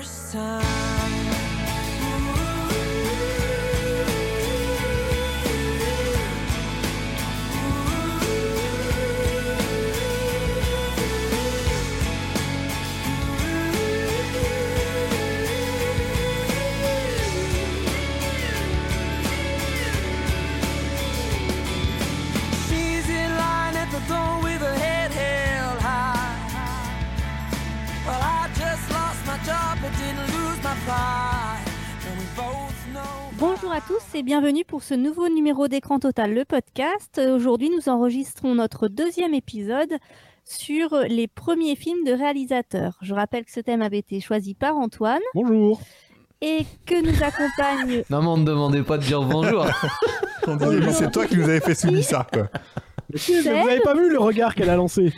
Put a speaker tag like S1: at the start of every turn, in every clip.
S1: first time.
S2: Bienvenue pour ce nouveau numéro d'Écran Total, le podcast. Aujourd'hui, nous enregistrons notre deuxième épisode sur les premiers films de réalisateurs. Je rappelle que ce thème avait été choisi par Antoine
S3: Bonjour.
S2: et que nous accompagne
S4: Non, mais on ne demandait pas de dire bonjour.
S5: On disait, mais c'est toi qui nous avais fait subir ça, quoi.
S3: Mais si, mais vous avez pas vu le regard qu'elle a lancé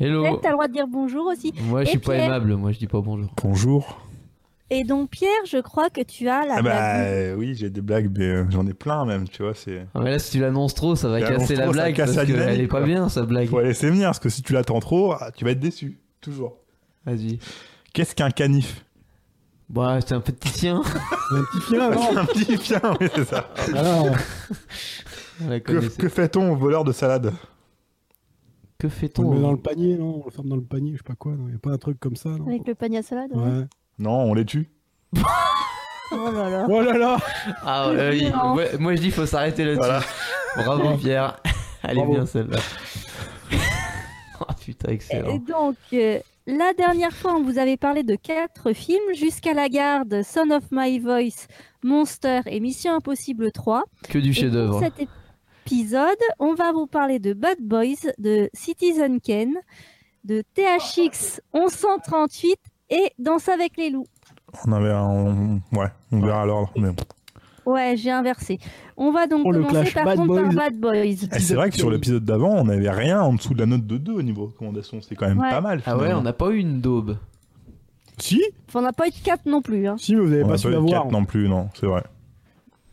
S4: Hello.
S2: T'as le droit de dire bonjour aussi.
S4: Moi, je
S2: Et
S4: suis pas aimable. Moi, je dis pas bonjour.
S5: Bonjour.
S2: Et donc, Pierre, je crois que tu as la
S5: Ah
S2: blague.
S5: bah euh, oui, j'ai des blagues, mais euh, j'en ai plein même, tu vois. C'est.
S4: Ah, mais là, si tu l'annonces trop, ça va
S5: Tu
S4: casser la
S5: trop, ça
S4: blague
S5: casse
S4: parce
S5: la
S4: qu'elle est pas bien, sa blague.
S5: Faut la laisser venir, parce que si tu l'attends trop, ah, tu vas être déçu. Toujours.
S4: Vas-y.
S5: Qu'est-ce qu'un canif?
S4: Bah, c'est un petit chien.
S3: Un petit chien, non
S5: Un petit chien, oui, c'est ça.
S3: Alors,
S4: On la
S5: Que, que fait-on au voleur de salade?
S4: Que
S3: on
S4: fait-on
S3: le met dans le panier, non? On le ferme dans le panier, je sais pas quoi, non Y a pas un truc comme ça, non
S2: Avec le panier à salade. ouais.
S3: Ouais.
S5: Non, on les tue.
S2: Oh là là.
S3: Oh là là
S4: Ah.
S2: Non.
S4: Ouais, moi, je dis, faut s'arrêter là-dessus.
S5: Voilà.
S4: Bravo, Pierre. Elle est
S3: Bravo.
S4: bien, celle-là. oh, putain,
S2: Et
S4: excellent.
S2: donc, euh, la dernière fois, on vous avait parlé de quatre films, Jusqu'à la garde, Son of My Voice, Monster et Mission Impossible 3.
S4: Que du
S2: Et
S4: chef-d'œuvre.
S2: Pour cet épisode, on va vous parler de Bad Boys, de Citizen Kane, de THX 1138 et Danse avec les loups.
S5: On avait un. on- Ouais, on verra l'ordre. Mais...
S2: Ouais, j'ai inversé. On va donc
S3: Oh,
S2: commencer
S3: clash
S2: par
S3: Bad
S2: contre par
S3: Boys.
S2: Bad Boys.
S5: Eh, c'est vrai que sur l'épisode d'avant, on n'avait rien en dessous de la note de 2 au niveau recommandation. C'est quand même
S2: Ouais.
S5: pas mal.
S4: Ah ouais, on n'a pas eu une daube.
S3: Si
S2: Enfin, on n'a pas eu de 4 non plus. hein.
S3: Si, mais vous avez
S5: On
S3: pas su la
S5: de
S3: voir.
S5: 4 non plus, non, c'est vrai.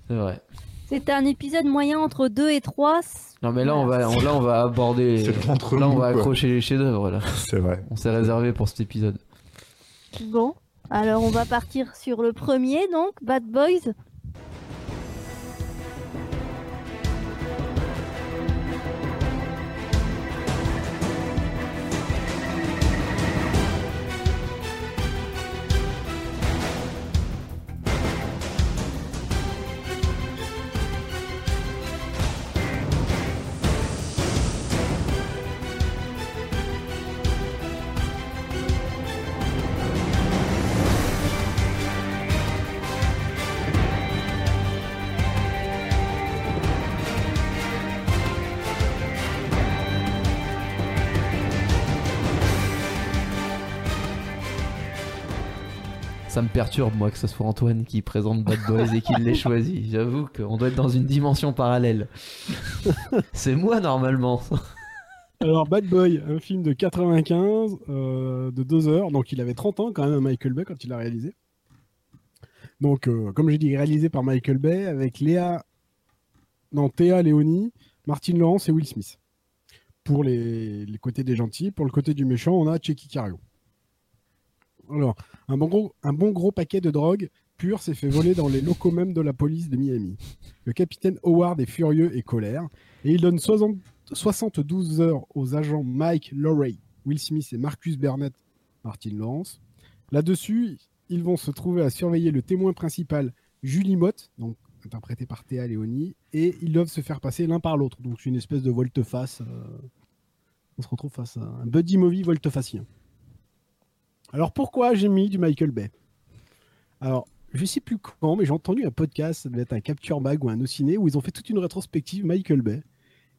S4: C'est vrai.
S2: C'était un épisode moyen entre 2 et 3.
S4: Non, mais là, on va, on- là, on va aborder. Là, on va
S5: quoi.
S4: accrocher les chefs-d'œuvre, là.
S5: C'est vrai.
S4: On s'est réservé pour cet épisode.
S2: Bon, alors on va partir sur le premier, donc Bad Boys.
S4: Ça me perturbe, moi, que ce soit Antoine qui présente Bad Boys et qu'il l'ait choisi. J'avoue qu'on doit être dans une dimension parallèle. C'est moi, normalement.
S3: Alors, Bad Boy, un film de 95, euh, de 2 heures. Donc, il avait 30 ans quand même, Michael Bay, quand il l'a réalisé. Donc, euh, comme j'ai dit, réalisé par Michael Bay avec Léa. Non, Théa Léonie, Martin Lawrence et Will Smith. Pour les, les côtés des gentils. Pour le côté du méchant, on a Checky Cario. Alors, un bon, gros, paquet de drogue pure s'est fait voler dans les locaux même de la police de Miami. Le capitaine Howard est furieux et colère. Et il donne 60 72 heures aux agents Mike Lorray, Will Smith et Marcus Burnett, Martin Lawrence. Là-dessus, ils vont se trouver à surveiller le témoin principal, Julie Mott, donc interprété par Théa Léonie, et ils doivent se faire passer l'un par l'autre. Donc une espèce de volte-face. euh, On se retrouve face à un buddy movie volte-facien. Alors pourquoi j'ai mis du Michael Bay? Alors, je sais plus quand, mais j'ai entendu un podcast, ça devait être un Capture Mag ou unOciné, où ils ont fait toute une rétrospective Michael Bay.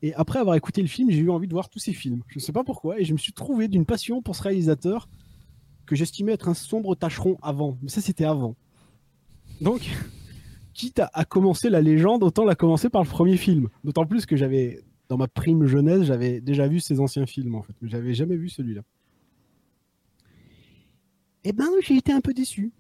S3: Et après avoir écouté le film, j'ai eu envie de voir tous ces films. Je ne sais pas pourquoi, et je me suis trouvé d'une passion pour ce réalisateur que j'estimais être un sombre tâcheron avant. Mais ça, c'était avant. Donc, quitte à, à commencer la légende, autant la commencer par le premier film. D'autant plus que j'avais, dans ma prime jeunesse, j'avais déjà vu ses anciens films, en fait. Mais j'avais jamais vu celui-là. Eh ben, j'ai été un peu déçu.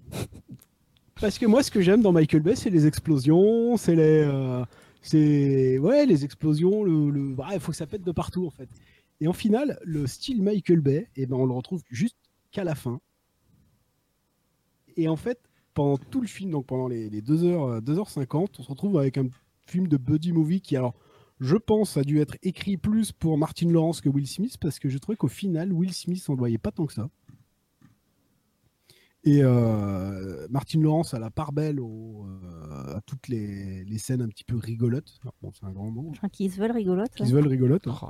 S3: Parce que moi, ce que j'aime dans Michael Bay, c'est les explosions, c'est les, euh, c'est ouais, les explosions. Le, le... bah, il faut que ça pète de partout en fait. Et en final, le style Michael Bay, eh ben, on le retrouve juste qu'à la fin. et en fait, pendant tout le film, donc pendant les, les 2h, 2h50, on se retrouve avec un film de buddy movie qui, alors, je pense, a dû être écrit plus pour Martin Lawrence que Will Smith, parce que je trouvais qu'au final, Will Smith s'en voyait pas tant que ça. Et euh, Martin Lawrence a la part belle au, euh, à toutes les, les scènes un petit peu rigolotes. Alors, bon, c'est un grand mot.
S2: Enfin, qui se veulent rigolotes.
S3: Qui se veulent rigolotes. hein.
S4: Oh.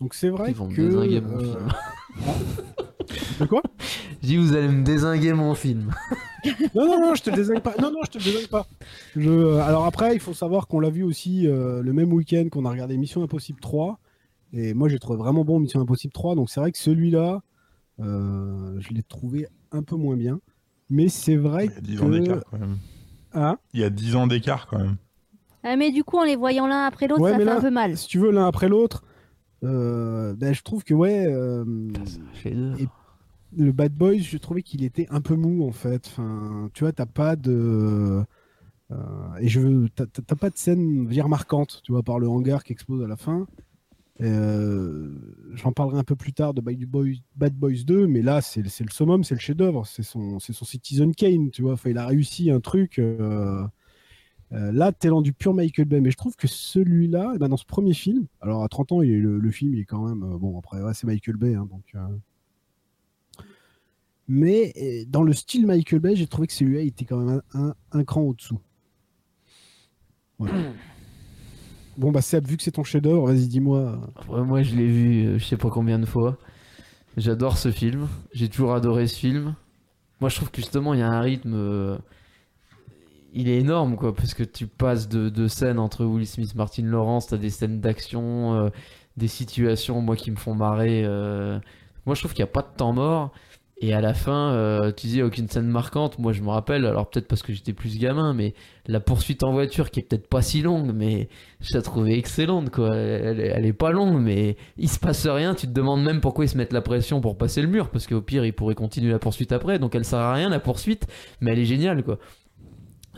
S3: Donc c'est vrai
S4: Ils vont me
S3: que.
S4: désinguer mon
S3: euh,
S4: film.
S3: De quoi?
S4: Je dis, vous allez me désinguer mon film.
S3: Non, non, non, je te désingue pas. Non, non, je te désingue pas. Je, alors après, il faut savoir qu'on l'a vu aussi euh, le même week-end qu'on a regardé Mission Impossible 3. Et moi, j'ai trouvé vraiment bon Mission Impossible 3. Donc c'est vrai que celui-là, je l'ai trouvé un peu moins bien. Mais c'est vrai
S5: Il y a 10
S3: que.
S5: ans d'écart quand même.
S3: Hein
S5: Il y a 10 ans d'écart quand même.
S2: Ah, mais du coup, en les voyant l'un après l'autre,
S3: Ouais,
S2: ça fait
S3: là,
S2: un peu mal.
S3: si tu veux, l'un après l'autre, euh, ben, je trouve que ouais. euh. Et- le Bad Boys, je trouvais qu'il était un peu mou en fait. Enfin, tu vois, t'as pas de euh, et je veux, t'as- t'as t'as pas de scène bien marquante, tu vois, par le hangar qui explose à la fin. Euh, J'en parlerai un peu plus tard de Bad Boys, Bad Boys 2, mais là, c'est le summum, c'est le chef-d'œuvre, c'est son, son Citizen Kane, tu vois. Enfin, il a réussi un truc. euh, euh, là, t'es dans du pur Michael Bay, mais je trouve que celui-là, eh ben, dans ce premier film, alors à 30 ans, le, film il est quand même bon. Après, c'est Michael Bay, hein, donc. mais dans le style Michael Bay, j'ai trouvé que celui-là il était quand même un cran au-dessous. Voilà. bon, bah, Seb, vu que c'est ton chef-d'œuvre, vas-y, dis-moi.
S4: Moi, je l'ai vu euh, je sais pas combien de fois. J'adore ce film. J'ai toujours adoré ce film. Moi, je trouve que justement, il y a un rythme. euh, Il est énorme, quoi, parce que tu passes de, de scènes entre Will Smith, Martin Lawrence, t'as des scènes d'action, euh, des situations, moi, qui me font marrer. Moi, je trouve qu'il n'y a pas de temps mort. Et à la fin, euh, tu dis aucune scène marquante. Moi, je me rappelle, alors peut-être parce que j'étais plus gamin, mais la poursuite en voiture, qui est peut-être pas si longue, mais je la trouvais excellente, quoi. Elle, est- elle est pas longue, mais il se passe rien. Tu te demandes même pourquoi ils se mettent la pression pour passer le mur, parce qu'au pire, ils pourraient continuer la poursuite après. Donc, elle sert à rien, la poursuite, mais elle est géniale, quoi.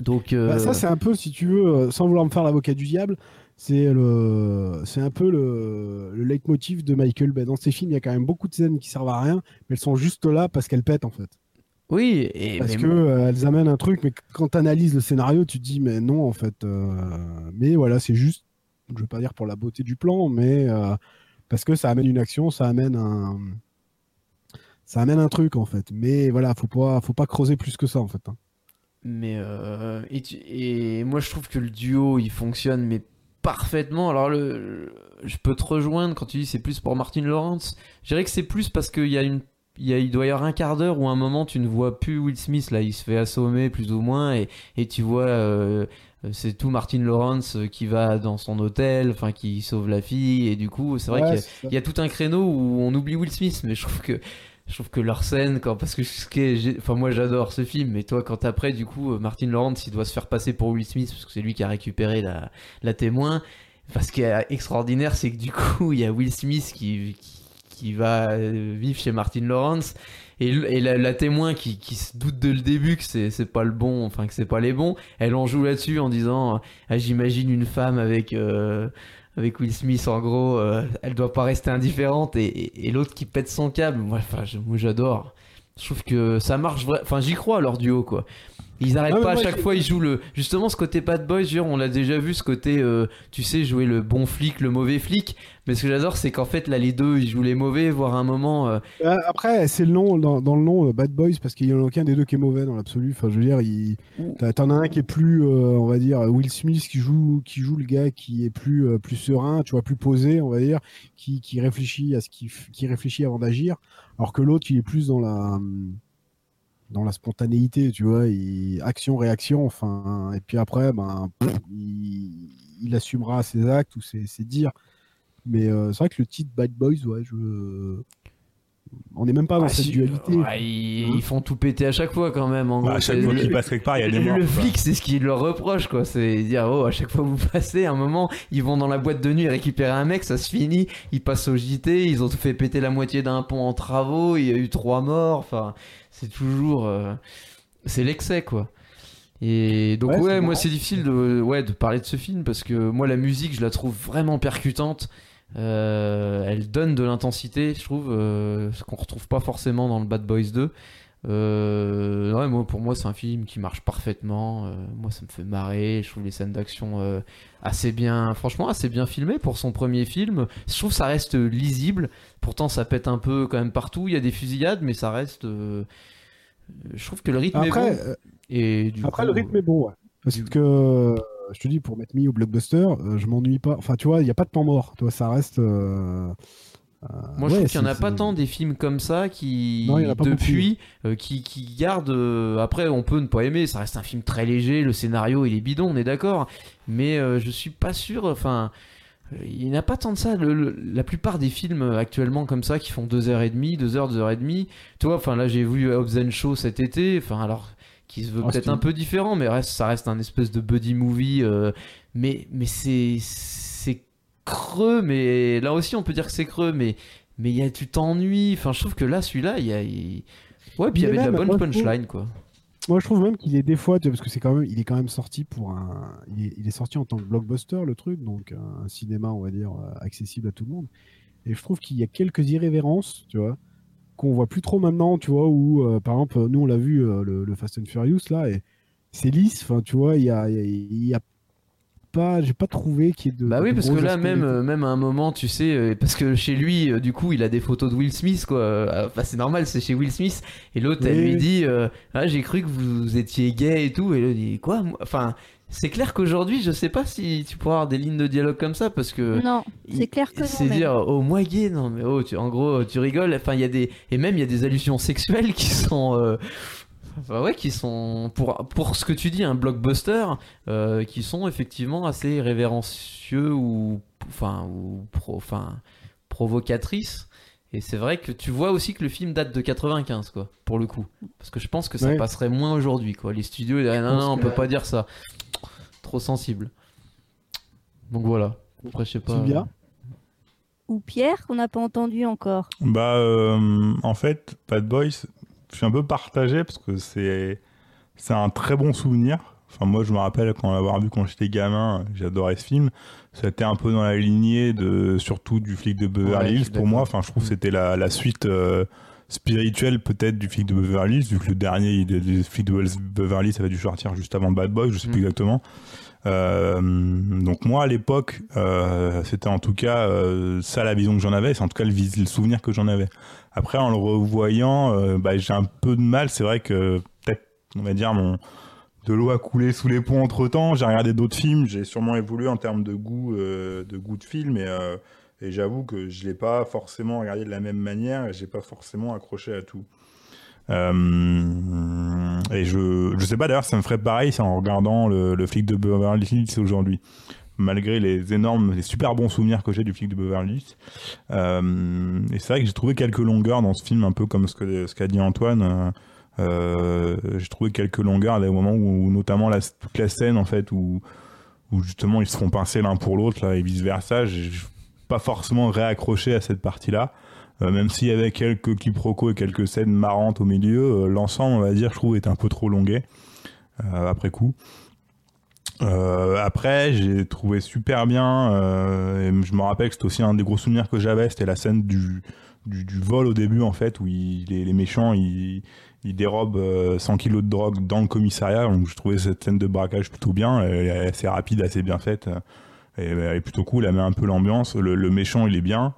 S4: Donc, euh,
S3: Bah, ça, c'est un peu, si tu veux, euh, sans vouloir me faire l'avocat du diable, c'est le, c'est un peu le, le leitmotiv de Michael Bay. Dans ses films, il y a quand même beaucoup de scènes qui servent à rien, mais elles sont juste là parce qu'elles pètent, en fait.
S4: oui, et
S3: Parce que euh, elles amènent un truc, mais quand tu analyses le scénario, tu te dis, mais non, en fait. euh, Mais voilà, c'est juste, je veux pas dire pour la beauté du plan, mais euh, parce que ça amène une action, ça amène un. Ça amène un truc, en fait. Mais voilà, faut pas, faut pas creuser plus que ça, en fait. hein.
S4: Mais et, tu- et moi je trouve que le duo il fonctionne mais parfaitement. Alors le, je peux te rejoindre quand tu dis c'est plus pour Martin Lawrence. Je dirais que c'est plus parce qu'il y a une il, y a, il doit y avoir un quart d'heure où à un moment tu ne vois plus Will Smith là il se fait assommer plus ou moins et, et tu vois euh, c'est tout Martin Lawrence qui va dans son hôtel enfin qui sauve la fille et du coup c'est vrai
S3: Ouais,
S4: qu'il y y a tout un créneau où on oublie Will Smith, mais je trouve que je trouve que leur scène, quand parce que ce qui est- enfin moi j'adore ce film, mais toi quand après du coup euh, Martin Lawrence il doit se faire passer pour Will Smith parce que c'est lui qui a récupéré la, la témoin. Enfin, ce qui est extraordinaire, c'est que du coup il y a Will Smith qui qui, va euh, vivre chez Martin Lawrence. Et, et la, témoin qui, qui se doute dès le début que c'est c'est pas le bon, enfin que c'est pas les bons, elle en joue là-dessus en disant ah, j'imagine une femme avec euh, avec Will Smith en gros, euh, elle doit pas rester indifférente et, l'autre qui pète son câble. Moi, enfin, moi j'adore. Je trouve que ça marche. Enfin, j'y crois leur duo quoi. Ils arrêtent
S3: Ah, mais
S4: pas à chaque fois, ils jouent le justement ce côté bad boy. dire, on l'a déjà vu ce côté, euh, tu sais, jouer le bon flic, le mauvais flic. Mais ce que j'adore, c'est qu'en fait là les deux ils jouent les mauvais, voire à un moment. euh,
S3: Euh, Après, c'est le nom dans, dans le nom euh, Bad Boys parce qu'il y en a aucun des deux qui est mauvais dans l'absolu. Enfin, je veux dire, il... t'en as un qui est plus, on va dire, Will Smith qui joue, qui joue le gars qui est plus, plus serein, tu vois, plus posé, on va dire, qui, qui réfléchit à ce qui, qui réfléchit avant d'agir, alors que l'autre il est plus dans la, dans la spontanéité, tu vois, action réaction, enfin, et puis après, ben, il... assumera ses actes ou ses, ses dires. Mais euh, c'est vrai que le titre Bad Boys, ouais, je on n'est même pas dans
S4: ah,
S3: cette
S4: si-
S3: dualité.
S4: ouais, ils, ils font tout péter à chaque fois quand même. En
S5: Bah,
S4: gros,
S5: à chaque fois
S4: le-
S5: qu'il passe quelque part, il y a des morts.
S4: le
S5: quoi.
S4: flic, c'est ce qu'il leur reproche, quoi. C'est dire, oh, à chaque fois que vous passez, à un moment, ils vont dans la boîte de nuit récupérer un mec, ça se finit, ils passent au JT, ils ont fait péter la moitié d'un pont en travaux, il y a eu trois morts, enfin, c'est toujours. euh, c'est l'excès, quoi. Et donc,
S3: Ouais,
S4: ouais, moi, c'est difficile de, ouais, de parler de ce film parce que moi, la musique, je la trouve vraiment percutante. Euh, elle donne de l'intensité, je trouve, euh, ce qu'on retrouve pas forcément dans le Bad Boys 2. Euh, ouais, moi, pour moi, c'est un film qui marche parfaitement. Euh, moi, ça me fait marrer. Je trouve les scènes d'action euh, assez bien, franchement, assez bien filmées pour son premier film. Je trouve que ça reste lisible. Pourtant, ça pète un peu quand même partout. Il y a des fusillades, mais ça reste. Je trouve que le rythme
S3: Après,
S4: est bon. Et du
S3: après
S4: coup,
S3: le rythme est bon, ouais. Parce
S4: du-
S3: que je te dis, pour m'être mis au blockbuster, euh, je m'ennuie pas. Enfin, tu vois, il n'y a pas de temps mort. Tu vois, ça reste. euh, euh,
S4: Moi, je trouve qu'il n'y en a pas tant des films comme ça qui,
S3: Non,
S4: depuis, euh, qui, qui gardent. euh, après, on peut ne pas aimer. Ça reste un film très léger. Le scénario, il est bidon, on est d'accord. Mais euh, je suis pas sûr. Enfin, il n'y en a pas tant de ça. Le- le- la plupart des films actuellement comme ça qui font 2h30, 2h, 2h30. Tu vois, enfin là, j'ai vu Hobbs Show cet été. Enfin, alors qui se veut
S3: Ah,
S4: peut-être un peu différent, mais reste, ça reste un espèce de buddy movie. euh, mais mais c'est creux. Mais là aussi, on peut dire que c'est creux. Mais mais il y a, tu t'ennuies. Enfin, je trouve que là, celui-là, il y a. il- Ouais, puis il y avait de la bonne
S3: trouve-
S4: punchline, quoi.
S3: Moi, je trouve même qu'il est des fois, tu vois, parce que c'est quand même, il est quand même sorti pour un, il est, il est sorti en tant que blockbuster le truc, donc un cinéma, on va dire, euh, accessible à tout le monde. Et je trouve qu'il y a quelques irrévérences, tu vois, qu'on voit plus trop maintenant, tu vois, où, euh, par exemple, nous on l'a vu euh, le, le Fast and Furious là, et c'est lisse, enfin, tu vois, il y a, il y a- il y a pas, j'ai pas trouvé qu'il y ait de.
S4: Bah oui, parce que là, même, euh, même à un moment, tu sais, parce que chez lui, du coup, il a des photos de Will Smith, quoi. Enfin, c'est normal, c'est chez Will Smith. Et l'autre, elle lui dit Ah, j'ai cru que vous étiez gay et tout. Et il dit Quoi moi? Enfin, c'est clair qu'aujourd'hui, je sais pas si tu pourras avoir des lignes de dialogue comme ça, parce que.
S2: Non, c'est clair que non.
S4: C'est
S2: même.
S4: dire, oh, moi gay, non, mais oh, tu, en gros, tu rigoles. Enfin, il y a des. Et même, il y a des allusions sexuelles qui sont. euh, Enfin, ouais, qui sont. Pour, pour ce que tu dis, un blockbuster, euh, qui sont effectivement assez révérencieux ou. Enfin, ou. Pro, enfin, provocatrices. Et c'est vrai que tu vois aussi que le film date de 95, quoi, pour le coup. Parce que je pense que ça
S3: Ouais.
S4: passerait moins aujourd'hui, quoi. Les studios, ils diraient, non, non, on peut pas dire ça. Trop sensible. Donc voilà. Après, je sais pas.
S3: Sylvia
S2: Ou Pierre, qu'on n'a pas entendu encore.
S5: Bah, euh, en fait, Bad Boys, je suis un peu partagé parce que c'est c'est un très bon souvenir. Enfin, moi, je me rappelle quand l'avoir vu quand j'étais gamin, j'adorais ce film. C'était un peu dans la lignée de surtout du flic de Beverly Hills pour moi. Enfin, je trouve que
S4: Mm.
S5: c'était la, la suite euh, spirituelle peut-être du flic de Beverly Hills, vu que le dernier, il, le flic de Beverly Hills, ça avait dû sortir juste avant Bad Boys, je sais plus
S4: Mm.
S5: exactement. Euh, donc moi à l'époque, euh, c'était en tout cas euh, ça la vision que j'en avais, c'est en tout cas le, souvenir que j'en avais. Après en le revoyant, bah, j'ai un peu de mal. C'est vrai que peut-être on va dire mon de l'eau a coulé sous les ponts entre temps. J'ai regardé d'autres films, j'ai sûrement évolué en termes de goût de goût de film et, euh, et j'avoue que je l'ai pas forcément regardé de la même manière et j'ai pas forcément accroché à tout. Euh, et je, je sais pas d'ailleurs, ça me ferait pareil en regardant le, flic de Beverly Hills aujourd'hui. Malgré les énormes, les super bons souvenirs que j'ai du flic de Beverly Hills. Euh, et c'est vrai que j'ai trouvé quelques longueurs dans ce film, un peu comme ce que ce qu'a dit Antoine. Euh, j'ai trouvé quelques longueurs à des moments où, notamment toute la scène en fait où, où justement ils se font pincer l'un pour l'autre et vice versa. Pas forcément réaccroché à cette partie-là. Euh, même s'il y avait quelques quiproquos et quelques scènes marrantes au milieu, euh, l'ensemble, on va dire, je trouve, est un peu trop longué euh, après coup. Après, j'ai trouvé super bien. et je me rappelle que c'était aussi un des gros souvenirs que j'avais. C'était la scène du, vol au début, en fait, où les, méchants ils, dérobent euh, 100 kilos de drogue dans le commissariat. Donc, je trouvais cette scène de braquage plutôt bien. Elle est assez rapide, assez bien faite. Et elle est plutôt cool. Elle met un peu l'ambiance. Le, le méchant, il est bien.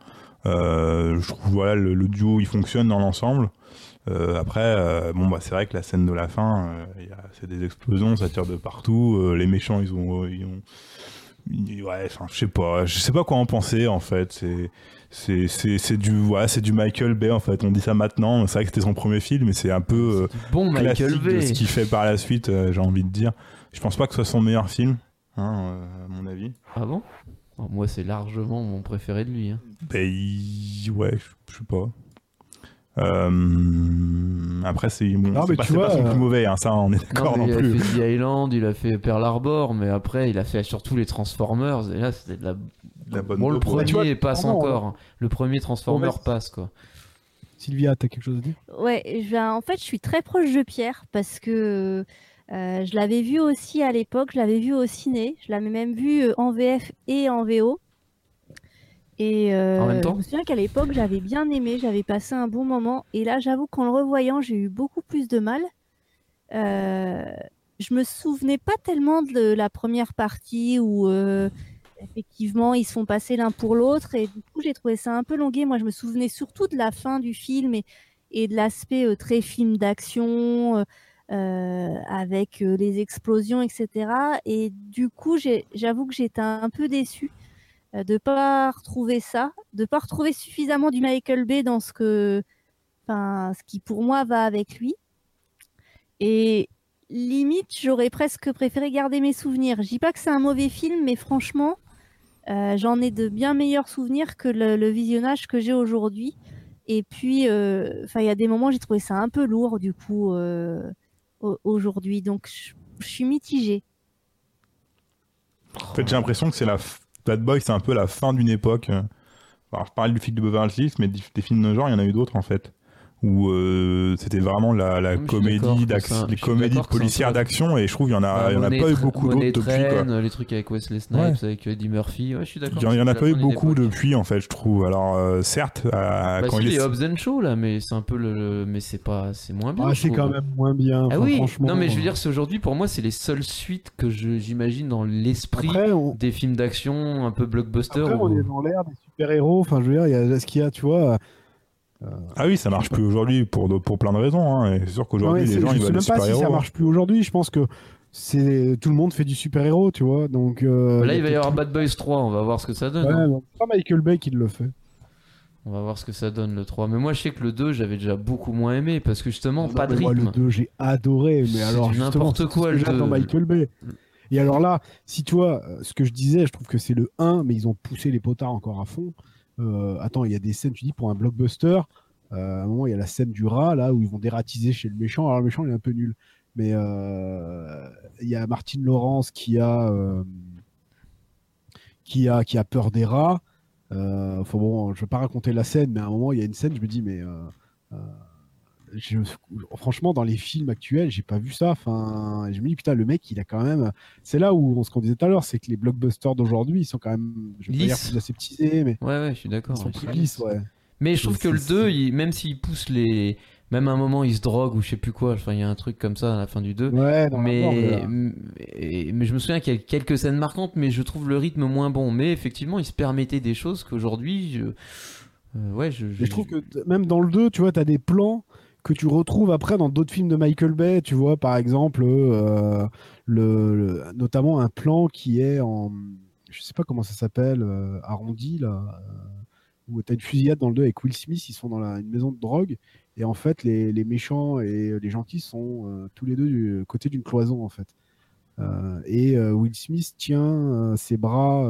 S5: Euh, je trouve voilà le, le duo il fonctionne dans l'ensemble. Euh, après, euh, bon bah c'est vrai que la scène de la fin, euh, c'est des explosions, ça tire de partout. les méchants ils ont, ils ont, ils- ouais, enfin je sais pas, je sais pas quoi en penser en fait. C'est c'est c'est c'est du voilà, c'est du Michael Bay en fait. On dit ça maintenant, c'est vrai que c'était son premier film, mais c'est un peu
S4: Bon Michael
S5: classique de
S4: Bay.
S5: ce qu'il fait par la suite. J'ai envie de dire. Je pense pas que ce soit son meilleur film, hein, euh, à mon avis.
S4: Ah bon? Oh, Moi, c'est largement mon préféré de lui. hein.
S5: Ben, il- ouais, je sais pas. Euh, Après, c'est bon,
S3: Ah,
S5: c'est
S3: mais
S5: pas,
S3: tu
S5: c'est pas
S3: vois,
S5: son
S3: euh,
S5: plus mauvais, hein, ça, on est
S4: Non,
S5: d'accord
S4: mais
S5: non,
S4: il
S5: plus.
S4: a fait The Island, il a fait Pearl Harbor, mais après, il a fait surtout les Transformers. Et là, c'était de la.
S5: La bonne
S4: bon, le
S5: dope, ouais.
S4: premier
S3: vois,
S4: passe encore. Le premier Transformer
S3: Ouais.
S4: passe, quoi.
S3: Sylvia, t'as quelque chose à dire?
S2: Ouais, je en fait, je suis très proche de Pierre parce que euh, je l'avais vu aussi à l'époque, je l'avais vu au ciné, je l'avais même vu euh, en VF et en VO. Et euh,
S4: En même temps
S2: je me souviens qu'à l'époque, j'avais bien aimé, j'avais passé un bon moment. Et là, j'avoue qu'en le revoyant, j'ai eu beaucoup plus de mal. Euh, je me souvenais pas tellement de la première partie où effectivement ils se font passer l'un pour l'autre. Et du coup, j'ai trouvé ça un peu longué. Moi, je me souvenais surtout de la fin du film et, et de l'aspect très film d'action. Euh, avec euh, les explosions, etc. Et du coup, j'avoue que j'étais un peu déçue euh, de pas retrouver ça, de pas retrouver suffisamment du Michael Bay dans ce que, ce qui pour moi va avec lui. Et limite, j'aurais presque préféré garder mes souvenirs. Je dis pas que c'est un mauvais film, mais franchement, j'en ai de bien meilleurs souvenirs que le, visionnage que j'ai aujourd'hui. Et puis, il y a des moments, j'ai trouvé ça un peu lourd, du coup, aujourd'hui. Donc, je suis mitigée.
S5: En fait, j'ai l'impression que c'est la Bad Boy, c'est un peu la fin d'une époque. euh. Alors, je parlais du film de Beverly Hills, mais des films de genre, il y en a eu d'autres en fait. Où euh, c'était vraiment la, comédie, d'action-
S4: ça-
S5: les comédies policières d'action, et je trouve qu'il y en a, il y en a pas eu beaucoup d'autres depuis. Quoi.
S4: Train, Les trucs avec Wesley Snipes,
S5: Ouais.
S4: avec Eddie Murphy. Ouais, je suis d'accord.
S5: Il y en, il a pas eu beaucoup depuis en fait, je trouve. Alors euh, certes, à-
S4: Bah
S5: quand
S4: si,
S5: il
S4: les Hobbs and Show là, mais c'est un peu le, mais c'est pas, c'est moins bien.
S3: Ah, c'est quand même moins bien.
S4: Ah oui.
S3: franchement.
S4: Non mais je veux dire, c'est aujourd'hui pour moi, c'est les seules suites que je- j'imagine dans l'esprit
S3: on,
S4: des films d'action un peu blockbuster.
S3: après, on est dans l'ère des super-héros. Enfin, je veux dire, il y a ce qu'il y a, tu vois.
S5: Ah oui, ça marche plus aujourd'hui pour, pour plein de raisons. Hein. C'est sûr qu'aujourd'hui,
S3: Ouais,
S5: les gens
S3: je
S5: ils
S3: sais
S5: veulent
S3: même
S5: des
S3: pas si
S5: super-héros.
S3: ça marche plus aujourd'hui. Je pense que c'est tout le monde fait du super-héros, tu vois. Donc euh,
S4: Là, il va y avoir Bad Boys 3, on va voir ce que ça donne.
S3: Ouais,
S4: hein.
S3: pas Michael Bay qui le fait.
S4: On va voir ce que ça donne le 3. Mais moi, je sais que le 2, j'avais déjà beaucoup moins aimé parce que justement,
S3: Non,
S4: pas de
S3: mais moi,
S4: rythme.
S3: le 2, j'ai adoré. Mais alors,
S4: n'importe quoi, le
S3: j'aime dans
S4: 2.
S3: Michael Bay. Et alors là, si tu vois, euh, ce que je disais, je trouve que c'est le 1, mais ils ont poussé les potards encore à fond. Euh, attends, il y a des scènes, tu dis, pour un blockbuster, euh, à un moment, il y a la scène du rat, là, où ils vont dératiser chez le méchant. Alors, le méchant, il est un peu nul. Mais euh, il y a Martine Laurence qui a, qui a, peur des rats. Enfin bon, je vais pas raconter la scène, mais à un moment, il y a une scène, je me dis, mais... je- franchement, dans les films actuels, j'ai pas vu ça. Enfin, je me dis putain, le mec, il a quand même. C'est là où ce qu'on disait tout à l'heure, c'est que les blockbusters d'aujourd'hui, ils sont quand même, je vais pas dire plus aseptisés, mais
S4: Ouais, ouais, je suis d'accord.
S3: ils sont plus lisses, ouais.
S4: Mais je trouve que le
S3: c'est-
S4: 2, il- même s'il pousse les. Même à un moment, il se drogue ou je sais plus quoi. Enfin, il y a un truc comme ça à la fin du 2.
S3: Ouais, dans
S4: mais, mais, mais je me souviens qu'il y a quelques scènes marquantes, mais je trouve le rythme moins bon. Mais effectivement, il se permettait des choses qu'aujourd'hui, je... euh, ouais, je,
S3: Mais je trouve que même dans le 2, tu vois, tu as des plans que tu retrouves après dans d'autres films de Michael Bay. Tu vois, par exemple, euh, le, notamment un plan qui est en. Je sais pas comment ça s'appelle, euh, arrondi, là. euh, où tu as une fusillade dans le 2 avec Will Smith. Ils sont dans la- une maison de drogue. Et en fait, les, les méchants et les gentils sont tous les deux du côté d'une cloison, en fait. Et Will Smith tient ses bras,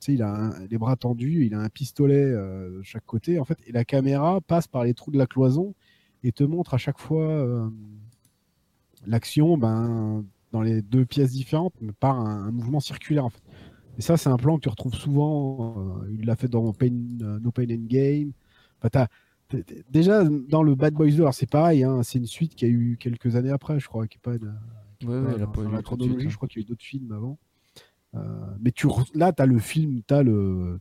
S3: tu sais, il a les bras tendus, il a un pistolet de chaque côté, en fait, et la caméra passe par les trous de la cloison et te montre à chaque fois euh, l'action ben, dans les deux pièces différentes, mais par un, un mouvement circulaire, en fait. Et ça, c'est un plan que tu retrouves souvent. euh, il l'a fait dans Pain, euh, No Pain and Game. Enfin, t'as- déjà, dans le Bad Boys 2, alors c'est pareil, hein, c'est une suite qui a eu quelques années après, je crois, qui est pas une-
S4: Ouais,
S3: dans- dans la chronologie,
S4: suite,
S3: je crois qu'il y a eu d'autres films avant. Euh, mais tu là, tu as le film, tu as le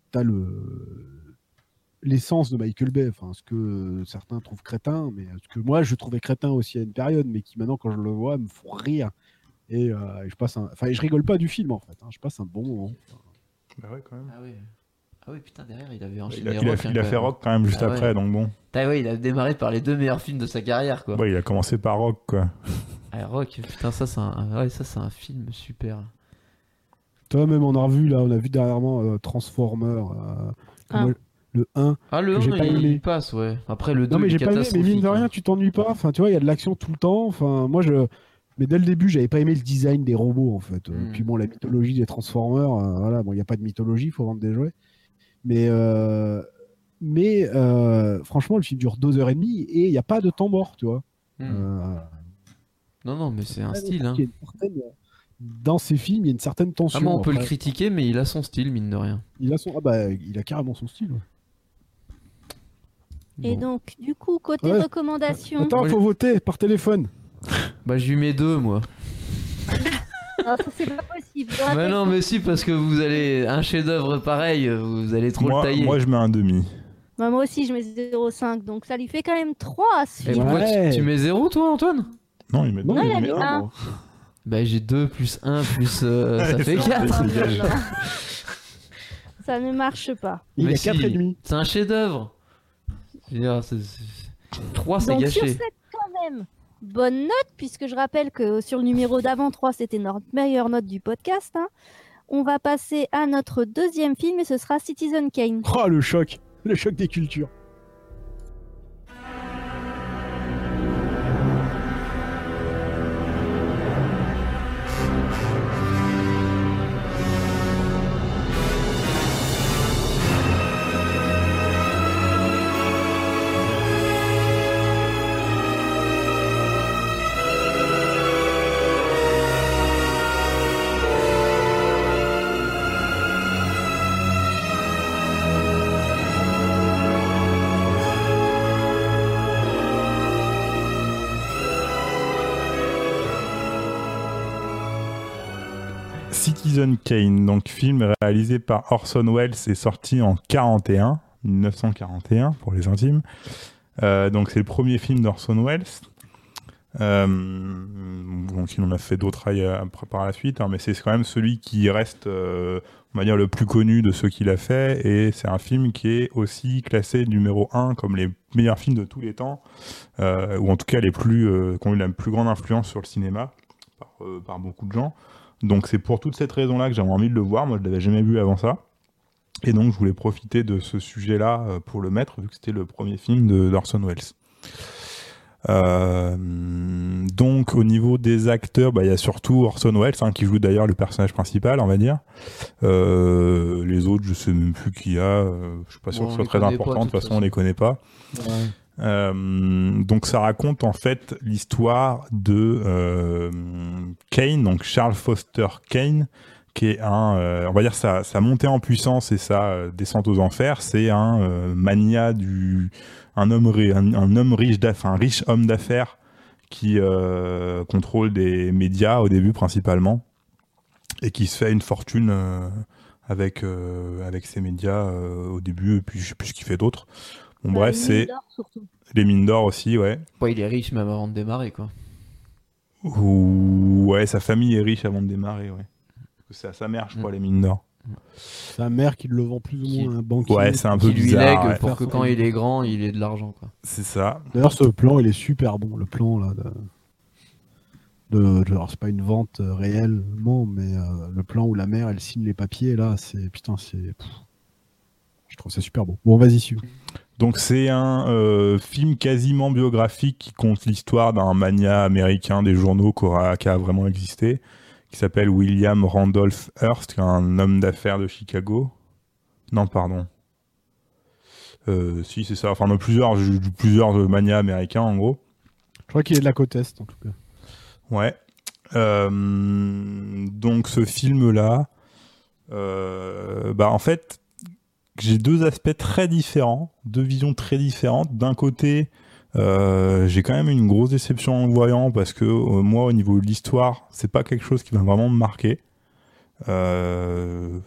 S3: l'essence de Michael Bay, enfin ce que certains trouvent crétin, mais ce que moi je trouvais crétin aussi à une période, mais qui maintenant quand je le vois me font rire et, euh, et je passe, un... enfin je rigole pas du film en fait, hein, je passe un bon moment.
S5: Bah ouais, quand même.
S4: Ah oui. Ah oui, putain, derrière, il avait enchaîné
S5: Il a, il a-
S4: Rock, hein,
S5: il a
S4: quand
S5: fait
S4: même.
S5: Rock quand même juste
S4: Ah ouais.
S5: après, donc bon.
S4: Ah ouais, il a démarré par les deux meilleurs films de sa carrière, quoi.
S5: Ouais, il a commencé par Rock, quoi.
S4: Ah, Rock, putain, ça, c'est un... Ouais, ça, c'est un film super.
S3: Toi même on a revu là, on a vu dernièrement euh, Transformer, euh,
S2: Ah.
S3: moi, le 1.
S4: Ah, le
S3: Que j'ai
S4: 1,
S3: pas
S4: il
S3: aimé.
S4: passe, ouais. Après, le 2,
S3: Non mais j'ai pas aimé, mais mine de rien
S4: hein.
S3: tu t'ennuies pas. Enfin tu vois il y a de l'action tout le temps. Enfin moi je, mais dès le début j'avais pas aimé le design des robots en fait. Euh,
S4: Mm.
S3: Puis bon la mythologie des Transformers, euh, voilà bon il y a pas de mythologie, il faut vendre des jouets. Mais euh, mais euh, franchement le film dure deux heures et demie et il n'y a pas de temps mort tu vois.
S4: Hmm. Non, non, mais c'est un style, hein.
S3: certaine- dans ces films il y a une certaine tension.
S4: Ah, moi, on peut le critiquer, mais il a son style, mine de rien.
S3: Il a son, ah bah il a carrément son style. ouais.
S2: Et
S4: Bon.
S2: donc, du coup, côté
S3: Ouais.
S2: recommandation,
S3: Attends faut voter par téléphone.
S4: Bah, je lui mets deux, moi.
S2: Non, ça, c'est pas possible. Tête-
S4: non, mais si, parce que vous allez. Un chef-d'œuvre pareil, vous allez trop
S5: moi,
S4: le tailler.
S5: moi, je mets un demi.
S2: Bah, moi aussi, je mets 0,5. Donc, ça lui fait quand même 3 à
S4: pourquoi
S3: Ouais.
S4: tu, tu mets 0 toi, Antoine?
S5: Non, il met
S3: Non,
S2: Non, il a
S3: met
S2: mis
S3: un,
S2: un.
S3: moi.
S4: Bah, j'ai 2 plus 1 plus. euh, ça fait
S5: c'est
S4: 4.
S5: vrai. dégage.
S2: Ça ne marche pas.
S3: Il
S4: Mais
S3: a
S4: si.
S3: 4,5.
S4: C'est un chef-d'œuvre. Veux dire, 3, c'est
S2: Donc, sur
S4: gâché.
S2: cette quand même bonne note, puisque je rappelle que sur le numéro d'avant 3, c'était notre meilleure note du podcast. hein, On va passer à notre deuxième film et ce sera Citizen Kane.
S3: Oh, le choc. Le choc des cultures.
S5: Citizen Kane, donc film réalisé par Orson Welles et sorti en 41, 1941 pour les intimes. Euh, donc c'est le premier film d'Orson Welles. Euh, donc il en a fait d'autres par la suite, hein, mais c'est quand même celui qui reste, euh, on va dire, le plus connu de ceux qu'il a fait. Et c'est un film qui est aussi classé numéro 1 comme les meilleurs films de tous les temps, ou en tout cas les plus, qui ont eu la plus grande influence sur le cinéma par beaucoup de gens. Donc c'est pour toute cette raison-là que j'avais envie de le voir. Moi, je l'avais jamais vu avant ça. Et donc, je voulais profiter de ce sujet-là euh, pour le mettre, vu que c'était le premier film d'Orson Welles. Euh, donc, au niveau des acteurs, bah, il y a surtout Orson Welles, hein, qui joue d'ailleurs le personnage principal, on va dire. Euh, les autres, je sais même plus qui y a. euh, je suis pas sûr
S4: Bon,
S5: que ce soit très important.
S4: de
S5: toute
S4: toute
S5: façon, on
S4: façon.
S5: les connaît pas. Euh, donc ça raconte en fait l'histoire de euh, Kane, donc Charles Foster Kane, qui est un, euh, on va dire sa, sa montée en puissance et sa euh, descente aux enfers, c'est un euh, mania du, un homme, un, homme riche d'affaires, un riche homme d'affaires qui contrôle des médias au début principalement et qui se fait une fortune avec avec ces médias au début, et puis je sais plus ce qu'il fait d'autre. Bon bref, c'est les mines d'or aussi, ouais.
S4: Ouais, il est riche même avant de démarrer, quoi.
S5: Ou ouais, sa famille est riche avant de démarrer, ouais. Parce que C'est à sa mère, je crois,
S4: Mm.
S5: les mines d'or.
S3: Sa mère qui le vend plus ou moins à un banquier.
S5: Ouais, c'est un peu
S4: Qui lui
S5: bizarre.
S4: lègue
S5: ouais.
S4: pour que quand il est grand, il ait de l'argent, quoi.
S5: C'est ça.
S3: D'ailleurs, ce plan, il est super bon. Le plan, là, de... de... de- Alors, c'est pas une vente euh, réellement, mais euh, le plan où la mère, elle signe les papiers, là, c'est... Putain, c'est... Je trouve ça super beau. Bon, vas-y, Sue.
S5: Donc c'est un euh, film quasiment biographique qui compte l'histoire d'un mania américain des journaux qui, a vraiment existé, qui s'appelle William Randolph Hearst, qui est un homme d'affaires de Chicago. Non, pardon. Euh, si, c'est ça. Enfin, de plusieurs, plusieurs manias américains, en gros.
S3: Je crois qu'il est de la côte Est, en tout cas.
S5: Ouais. Euh, donc ce film-là, euh, bah en fait, j'ai deux aspects très différents, deux visions très différentes. D'un côté, euh, j'ai quand même une grosse déception en le voyant parce que euh, moi, au niveau de l'histoire, c'est pas quelque chose qui va vraiment me marquer. Euh,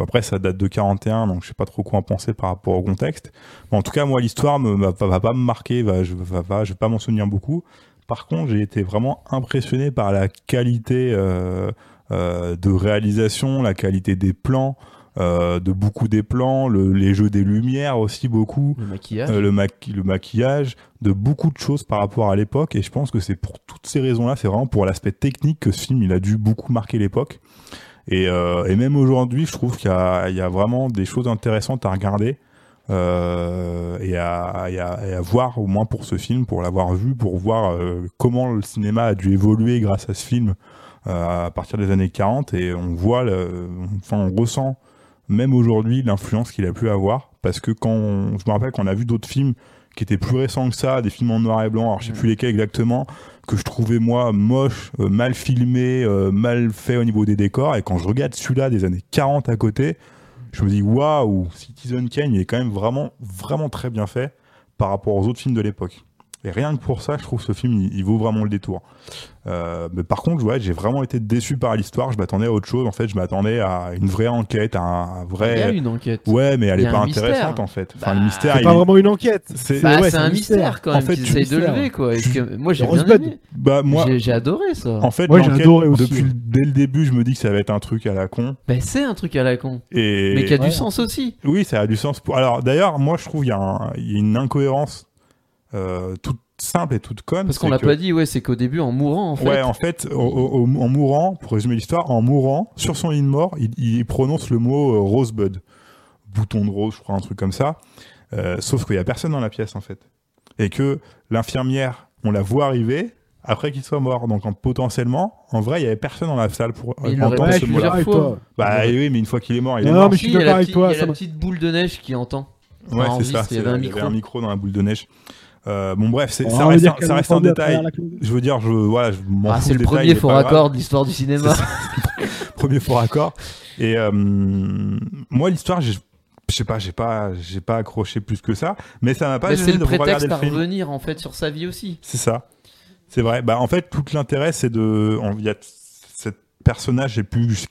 S5: après, ça date de 41, donc je sais pas trop quoi en penser par rapport au contexte. Mais en tout cas, moi, l'histoire me, va, pas me marquer, va, je, va, vais pas m'en souvenir beaucoup. Par contre, j'ai été vraiment impressionné par la qualité euh, euh, de réalisation, la qualité des plans, euh, de beaucoup des plans, le- les jeux des lumières aussi beaucoup,
S4: Le maquillage.
S5: euh, le, maqui- le maquillage, de beaucoup de choses par rapport à l'époque. Et je pense que c'est pour toutes ces raisons-là, c'est vraiment pour l'aspect technique que ce film il a dû beaucoup marquer l'époque. Et, euh, et même aujourd'hui, je trouve qu'il y a, il y a vraiment des choses intéressantes à regarder euh, et, à, et à- et à voir, au moins pour ce film, pour l'avoir vu, pour voir euh, comment le cinéma a dû évoluer grâce à ce film euh, à partir des années 40. Et on voit, le, enfin, on ressent même aujourd'hui l'influence qu'il a pu avoir. Parce que quand on- je me rappelle qu'on a vu d'autres films qui étaient plus récents que ça, des films en noir et blanc, alors je sais plus lesquels exactement, que je trouvais moi moche, euh, mal filmé, euh, mal fait au niveau des décors. Et quand je regarde celui-là des années 40 à côté, je me dis waouh, Citizen Kane, il est quand même vraiment, vraiment très bien fait par rapport aux autres films de l'époque. Et rien que pour ça, je trouve ce film, il, il vaut vraiment le détour. Euh, mais par contre, ouais, j'ai vraiment été déçu par l'histoire. Je m'attendais à autre chose. En fait, je m'attendais à une vraie enquête, à un
S4: Il y a
S5: vrai.
S4: une enquête.
S5: Ouais, mais elle est pas
S4: mystère.
S5: intéressante en fait. Enfin,
S4: Bah,
S5: le mystère,
S3: C'est
S5: il
S3: pas vraiment une enquête.
S5: c'est-
S4: Bah,
S3: ouais,
S4: un mystère quand
S5: En
S4: même
S5: fait,
S4: qu'ils
S5: tu-
S4: de
S3: mystère.
S4: lever quoi. Et que- moi j'ai bien aimé.
S5: Bah moi,
S4: J'ai- adoré ça.
S5: en fait,
S3: Ouais, adoré aussi,
S5: depuis dès le début, je me dis que ça va être un truc à la con.
S4: Ben, c'est un truc à la con.
S5: Et
S4: Mais qui a
S3: Ouais.
S4: du sens aussi.
S5: Oui, ça a du sens. Pour... Alors d'ailleurs, moi je trouve il y, a un- il y a une incohérence euh, toute simple et toute conne.
S4: Parce qu'on l'a
S5: que-
S4: pas dit, ouais, c'est qu'au début en mourant en fait.
S5: Ouais, en fait, au- au- au- en mourant, pour résumer l'histoire, en mourant, sur son lit de mort, il, il prononce le mot euh, rosebud, bouton de rose, je crois, un truc comme ça. Euh, sauf qu'il y a personne dans la pièce en fait, et que l'infirmière, on la voit arriver après qu'il soit mort. Donc en- potentiellement, en vrai, il y avait personne dans la salle pour
S4: Mais il
S5: entendre ce
S3: je suis
S5: mot-là. Bah oui, mais une fois qu'il est mort, il est
S3: Non,
S5: mort.
S3: mais je suis d'accord avec toi,
S4: Il y a la petite boule de neige qui entend.
S5: Ouais, c'est ça.
S4: Il y avait un micro
S5: dans la boule de neige. Euh, bon bref, c'est- ça reste, un, ça reste un détail. Je veux dire, je voilà, je m'en
S4: Ah,
S5: fous,
S4: c'est le
S5: détail,
S4: premier faux raccord de l'histoire du cinéma.
S5: Premier faux raccord. Et euh, moi, l'histoire, j'ai- je sais pas, j'ai pas, j'ai pas accroché plus que ça, mais ça m'a pas
S4: Mais c'est le
S5: de
S4: prétexte à revenir en fait sur sa vie aussi.
S5: C'est ça. C'est vrai. Bah, en fait, tout l'intérêt, c'est de. Il y a ce personnage, je sais plus ce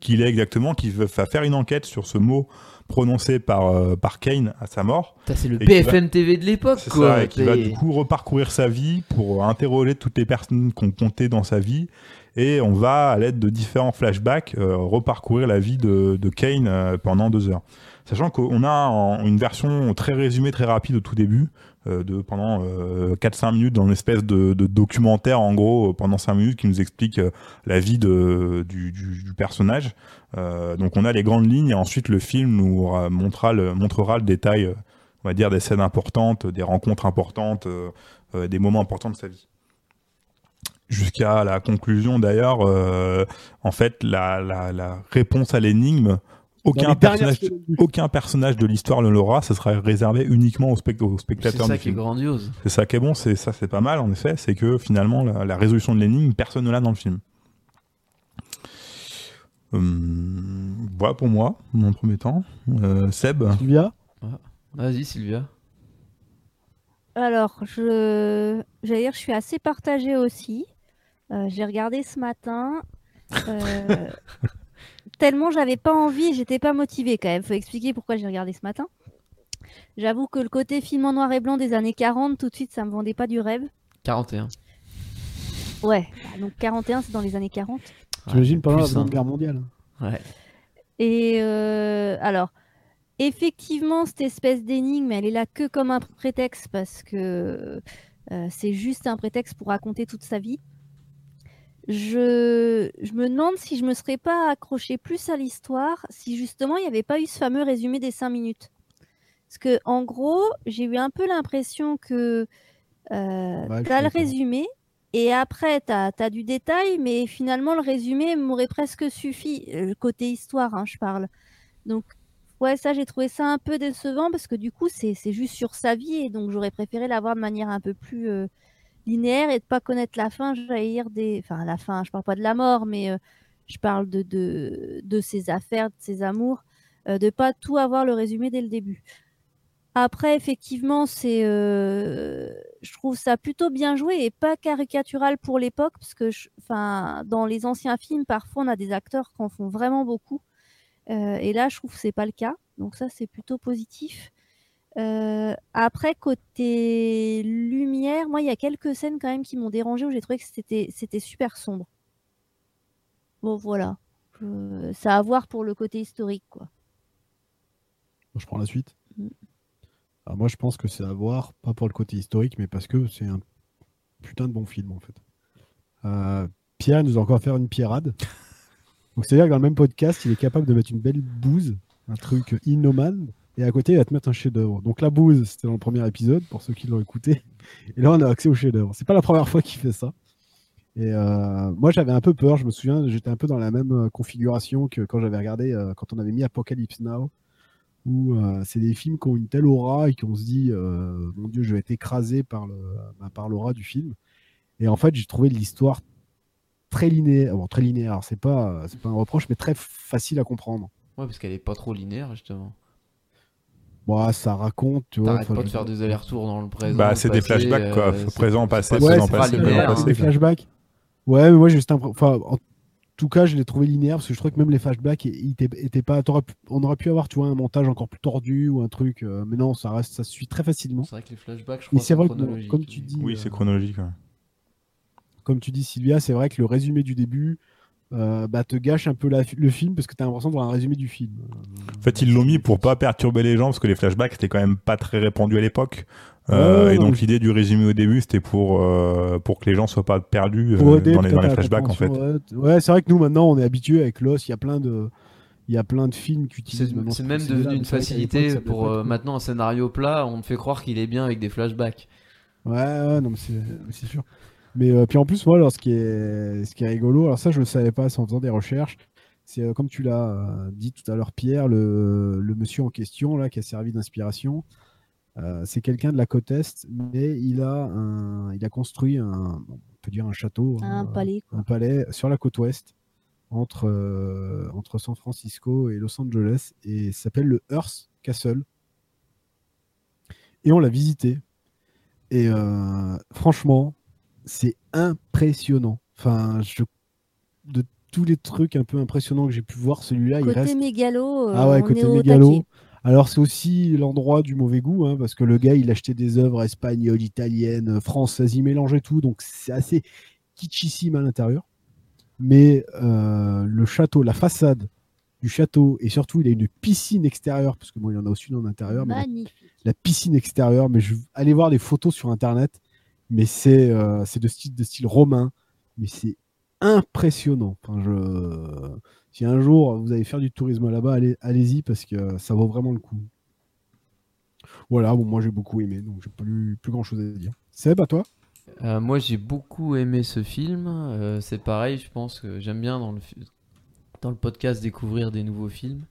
S5: qu'il est exactement, qui va faire une enquête sur ce mot prononcé par, euh, par Kane à sa mort.
S4: C'est le
S5: va-
S4: BFM TV de l'époque quoi.
S5: ça, et qui va du coup reparcourir sa vie pour interroger toutes les personnes qui ont compté dans sa vie. Et on va, à l'aide de différents flashbacks, euh, reparcourir la vie de, de Kane euh, pendant deux heures. Sachant qu'on a en- une version très résumée, très rapide au tout début, euh, de pendant euh, 4-5 minutes dans une espèce de, de documentaire, en gros, euh, pendant 5 minutes, qui nous explique euh, la vie de, du, du- du personnage. Euh, donc on a les grandes lignes, et ensuite le film nous ra- montrera le, montrera le détail, euh, on va dire, des scènes importantes, des rencontres importantes, euh, euh, des moments importants de sa vie jusqu'à la conclusion d'ailleurs, euh, en fait, la, la, la réponse à l'énigme, aucun personnage, aucun de l'histoire ne l'aura, ce sera réservé uniquement aux, spect- aux
S4: C'est
S5: spectateurs
S4: ça
S5: du
S4: qui est grandiose.
S5: C'est ça qui est bon, c'est ça c'est pas mal en effet, c'est que finalement la, la résolution de l'énigme, personne ne l'a dans le film. Hum, voilà pour moi, mon premier temps. Euh, Seb,
S3: Sylvia
S4: Vas-y Sylvia.
S2: Alors, je, j'allais dire, je suis assez partagée aussi. Euh, j'ai regardé ce matin. euh, tellement j'avais pas envie, j'étais pas motivée quand même. Faut expliquer pourquoi j'ai regardé ce matin. J'avoue que le côté film en noir et blanc des années 40, tout de suite, ça me vendait pas du rêve.
S4: 41.
S2: Ouais, bah, donc 41, c'est dans les années 40.
S3: J'imagine
S4: Ouais,
S3: pendant la Seconde
S4: hein.
S3: Guerre mondiale.
S4: Ouais.
S2: Et euh, alors, effectivement, cette espèce d'énigme, elle est là que comme un prétexte parce que euh, c'est juste un prétexte pour raconter toute sa vie. Je, je me demande si je me serais pas accroché plus à l'histoire si justement il n'y avait pas eu ce fameux résumé des 5 minutes. Parce que en gros, j'ai eu un peu l'impression que euh,
S3: Ouais,
S2: tu as le résumé et après tu as, du détail, mais finalement le résumé m'aurait presque suffi. Euh, Le côté histoire, hein, je parle. Donc, ouais, ça j'ai trouvé ça un peu décevant parce que du coup, c'est c'est juste sur sa vie et donc j'aurais préféré l'avoir de manière un peu plus euh, linéaire et de pas connaître la fin. Dire des. Enfin, la fin, je parle pas de la mort, mais euh, je parle de, de, de ses affaires, de ses amours, euh, de pas tout avoir le résumé dès le début. Après, effectivement, c'est, euh, je trouve ça plutôt bien joué et pas caricatural pour l'époque, parce que, enfin, dans les anciens films, parfois on a des acteurs qui en font vraiment beaucoup, Euh, et là, je trouve que c'est pas le cas, donc ça c'est plutôt positif. Euh, après, côté lumière, moi, il y a quelques scènes quand même qui m'ont dérangé où j'ai trouvé que c'était c'était super sombre. Bon, voilà. Je- Ça à voir pour le côté historique, quoi.
S3: Je prends la suite.
S2: Mm.
S3: Alors moi, je pense que c'est à voir, pas pour le côté historique, mais parce que c'est un putain de bon film, en fait. Euh, Pierre nous a encore fait une pierrade. Donc, c'est-à-dire que dans le même podcast, il est capable de mettre une belle bouse, un truc innomane, et à côté, il va te mettre un chef-d'œuvre. Donc, la bouse, c'était dans le premier épisode, pour ceux qui l'ont écouté. Et là, on a accès au chef-d'œuvre. C'est pas la première fois qu'il fait ça. Et euh, moi, j'avais un peu peur. Je me souviens, j'étais un peu dans la même euh, configuration que quand j'avais regardé, euh, quand on avait mis Apocalypse Now, où c'est des films qui ont une telle aura et qu'on se dit, mon Dieu, je vais être écrasé par le- bah, par l'aura du film. Et en fait, j'ai trouvé l'histoire très linéaire. Très linéaire, c'est pas, c'est pas un reproche, mais très facile à comprendre.
S4: Ouais, parce qu'elle est pas trop linéaire justement.
S3: Bon, ça raconte, tu vois. Enfin,
S4: pas de faire des allers-retours dans le présent.
S5: Bah, c'est des flashbacks, quoi.
S4: euh,
S5: Présent, passé, présent, passé,
S4: pas
S5: présent,
S4: linéaire,
S5: passé.
S3: des
S5: quoi.
S3: flashbacks. Ouais, mais moi j'ai juste un. Enfin, en tout cas, je l'ai trouvé linéaire parce que je trouvais que même les flashbacks ils étaient, étaient pas. On aurait pu avoir, tu vois, un montage encore plus tordu ou un truc. euh, mais non, ça reste, ça se suit très facilement.
S4: C'est vrai que les flashbacks, je crois
S3: c'est vrai que, comme tu dis,
S5: Oui,
S3: euh,
S5: c'est chronologique. ouais.
S3: comme tu dis, Sylvia, c'est vrai que le résumé du début euh, bah, te gâche un peu la- le film parce que tu as l'impression de voir un résumé du film.
S5: En fait, ils l'ont mis pour pas perturber les gens parce que les flashbacks c'était quand même pas très répandu à l'époque. Euh,
S3: Ouais,
S5: et donc l'idée du résumé au début c'était pour pour pour que les gens soient pas perdus euh, dans les, dans les flashbacks en fait.
S3: Ouais, Ouais, c'est vrai que nous maintenant on est habitué avec Lost, il y a plein de. Il y a plein de films qui utilisent
S4: C'est même devenu une facilité pour euh, maintenant un scénario plat, on te fait croire qu'il est bien avec des flashbacks.
S3: Ouais, ouais, non, mais c'est mais c'est sûr. Mais euh, puis en plus, moi, alors, ce, qui est, ce qui est rigolo, alors ça, je ne le savais pas, en faisant des recherches. C'est euh, comme tu l'as euh, dit tout à l'heure, Pierre, le, le monsieur en question, là, qui a servi d'inspiration, c'est quelqu'un de la côte Est, mais il a, un, il a construit un, on peut dire un château,
S2: Un
S3: hein,
S2: palais, quoi.
S3: un palais sur la côte Ouest, entre, entre San Francisco et Los Angeles, et s'appelle le Hearst Castle. Et on l'a visité. Et franchement, c'est impressionnant. Enfin, je, de tous les trucs un peu impressionnants que j'ai pu voir, celui-là, il
S2: Côté
S3: reste.
S2: mégalo, euh,
S3: Ah ouais,
S2: on
S3: côté
S2: est au
S3: mégalo.
S2: taquet.
S3: Alors, c'est aussi l'endroit du mauvais goût, hein, parce que le gars, il achetait des œuvres espagnoles, italiennes, françaises, il mélangeait tout, donc c'est assez kitschissime à l'intérieur. Mais euh, le château, la façade du château, et surtout, il a une piscine extérieure, parce que moi, il y en a aussi une en intérieur, mais la piscine extérieure, mais je allez voir des photos sur internet, mais c'est euh, c'est de style de style romain, mais c'est impressionnant. Enfin, si un jour vous allez faire du tourisme là-bas, allez allez-y parce que ça vaut vraiment le coup. Voilà, bon moi j'ai beaucoup aimé, donc j'ai plus plus grand chose à dire. Seb, à toi?
S4: Euh, moi, j'ai beaucoup aimé ce film. Euh, c'est pareil, je pense que j'aime bien dans le, dans le podcast découvrir des nouveaux films.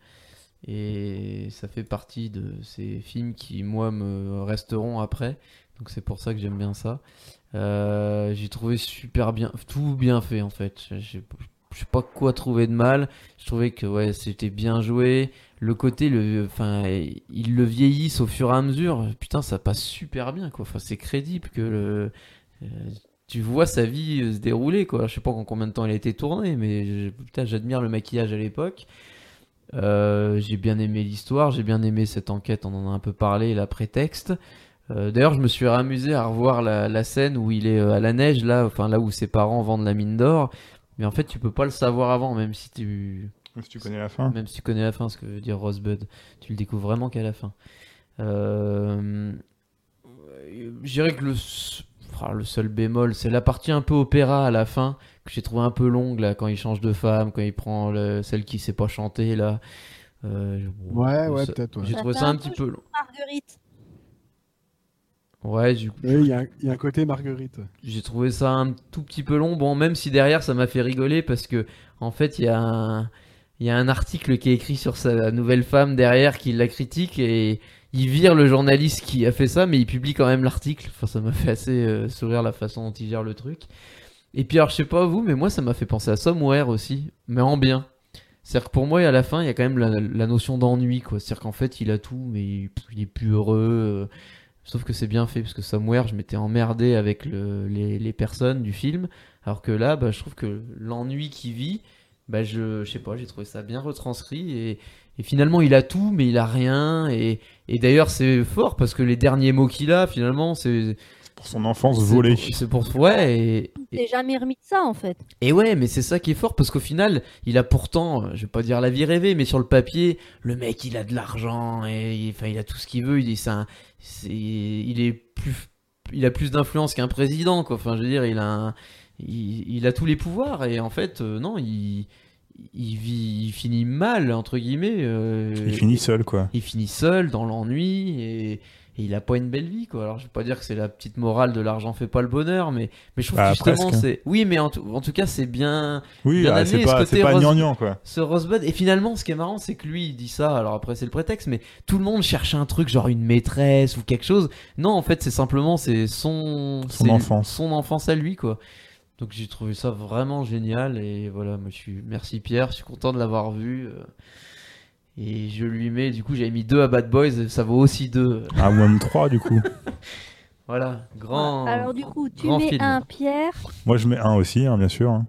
S4: Et ça fait partie de ces films qui, moi, me resteront après. Donc c'est pour ça que j'aime bien ça. Euh, j'ai trouvé super bien, tout bien fait en fait. Je sais pas quoi trouver de mal. Je trouvais que ouais, c'était bien joué. Le côté, le, enfin, ils le vieillissent au fur et à mesure. Putain, ça passe super bien quoi. Enfin, c'est crédible que euh, tu vois sa vie euh, se dérouler quoi. Je sais pas en combien de temps elle a été tournée, mais putain, j'admire le maquillage à l'époque. J'ai bien aimé l'histoire, j'ai bien aimé cette enquête, on en a un peu parlé, la prétexte. Euh, D'ailleurs, je me suis amusé à revoir la, la scène où il est euh, à la neige, là, enfin là où ses parents vendent la mine d'or. Mais en fait, tu peux pas le savoir avant, même si tu,
S5: Si tu connais la fin.
S4: même si tu connais la fin, ce que veut dire Rosebud. Tu le découvres vraiment qu'à la fin. Euh, Je dirais que le, le seul bémol, c'est la partie un peu opéra à la fin, que j'ai trouvé un peu longue, là, quand il change de femme, quand il prend le- celle qui sait pas chanter, là. Euh,
S3: Ouais, ouais,
S4: ça-
S3: peut-être. ouais.
S4: J'ai trouvé ça
S2: un
S4: un petit
S2: peu
S4: peu long.
S2: Marguerite.
S4: Ouais, du coup,
S3: Oui, Il y, a un- il y a un côté Marguerite.
S4: J'ai trouvé ça un tout petit peu long. Bon, même si derrière ça m'a fait rigoler parce que en fait il y a un il y a un article qui est écrit sur sa nouvelle femme derrière qui la critique et il vire le journaliste qui a fait ça, mais il publie quand même l'article. Enfin, ça m'a fait assez euh, sourire la façon dont il gère le truc. Et puis alors je sais pas vous, mais moi ça m'a fait penser à Somewhere aussi, mais en bien. C'est-à-dire que pour moi, à la fin, il y a quand même la, la notion d'ennui, quoi. C'est-à-dire qu'en fait, il a tout, mais il, il est plus heureux. euh, Sauf que c'est bien fait, parce que Somewhere, je m'étais emmerdé avec le- les, les personnes du film. Alors que là, bah, je trouve que l'ennui qu'il vit, bah, je, je sais pas, j'ai trouvé ça bien retranscrit. Et, et finalement, il a tout, mais il a rien. Et, et d'ailleurs, c'est fort, parce que les derniers mots qu'il a, finalement, c'est.
S5: Pour son enfance volée.
S4: C'est pour. Ouais, et,
S2: Il s'est jamais remis de ça, en fait.
S4: et ouais, mais c'est ça qui est fort parce qu'au final, il a pourtant, euh, je vais pas dire la vie rêvée, mais sur le papier, le mec, il a de l'argent et il, enfin, il a tout ce qu'il veut. Il est, c'est un- c'est- il est plus, il a plus d'influence qu'un président, quoi. Enfin, je veux dire, il a, un- il, il a tous les pouvoirs et en fait, euh, non, il, il vit, il finit mal entre guillemets. euh,
S5: Il finit seul quoi.
S4: il finit seul dans l'ennui et, et il a pas une belle vie quoi. Alors je vais pas dire que c'est la petite morale de l'argent fait pas le bonheur, mais mais je trouve
S5: Bah,
S4: que justement
S5: presque.
S4: c'est oui, mais en tout, en tout cas c'est bien
S5: Oui,
S4: Bien
S5: ah,
S4: amené,
S5: c'est
S4: ce
S5: pas,
S4: côté
S5: c'est pas
S4: rose-
S5: gnangnan quoi.
S4: ce Rosebud et finalement ce qui est marrant c'est que lui il dit ça. Alors après c'est le prétexte, mais tout le monde cherche un truc genre une maîtresse ou quelque chose. Non en fait c'est simplement c'est son
S5: Son enfance.
S4: son enfance à lui quoi. Donc j'ai trouvé ça vraiment génial et voilà moi je suis merci Pierre, je suis content de l'avoir vu. euh, Et je lui mets, du coup, j'avais mis 2 à Bad Boys, ça vaut aussi 2.
S5: Ah, moins 3 du coup.
S4: Voilà, grand.
S2: Alors du coup, tu mets
S4: film.
S2: un Pierre,
S5: Moi je mets un aussi, hein, bien sûr. hein.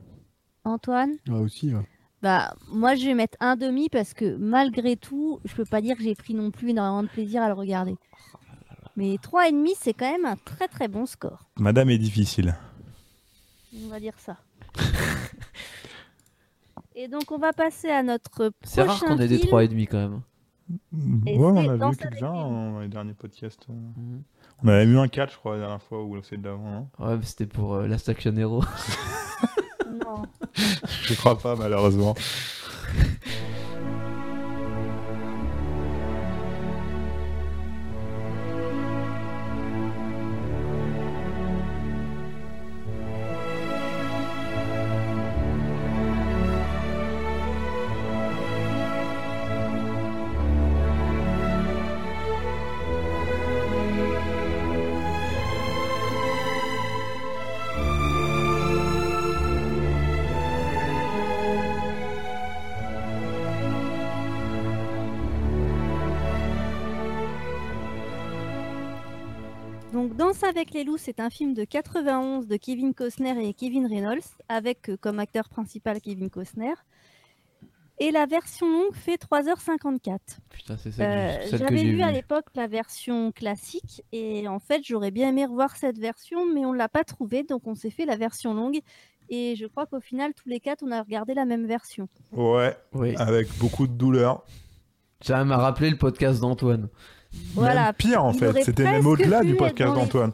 S2: Antoine.
S3: Ah, aussi, ouais.
S2: Bah, moi, je vais mettre un demi parce que malgré tout, je peux pas dire que j'ai pris non plus énormément de plaisir à le regarder. Mais trois et demi, c'est quand même un très très bon score.
S5: Madame est difficile.
S2: On va dire ça. et donc, on va passer à notre
S4: C'est rare
S2: prochain
S4: qu'on ait des
S2: film.
S4: 3,5 quand même.
S2: Et
S5: ouais, on
S2: c'est
S5: a vu
S2: sa
S5: quelques-uns
S2: vitrine.
S5: dans les derniers podcasts.
S4: Mhm.
S5: On avait mis un 4, je crois, la dernière fois, ou c'est d'avant. hein.
S4: Ouais, mais c'était pour euh, Last Action Hero.
S2: Non.
S5: Je crois pas, malheureusement.
S2: Donc, Danse avec les loups, c'est un film de 91 de Kevin Costner et Kevin Reynolds, avec euh, comme acteur principal Kevin Costner. Et la version longue fait 3h54.
S4: Putain, c'est celle,
S2: Euh,
S4: celle
S2: J'avais
S4: vue.
S2: à l'époque la version classique et en fait j'aurais bien aimé revoir cette version mais on l'a pas trouvée donc on s'est fait la version longue et je crois qu'au final tous les quatre on a regardé la même version.
S5: Ouais,
S4: Oui.
S5: avec beaucoup de douleur.
S4: Ça m'a rappelé le podcast d'Antoine.
S2: Voilà.
S5: Même pire, en
S2: il
S5: fait. C'était même au-delà du podcast
S2: les-
S5: d'Antoine.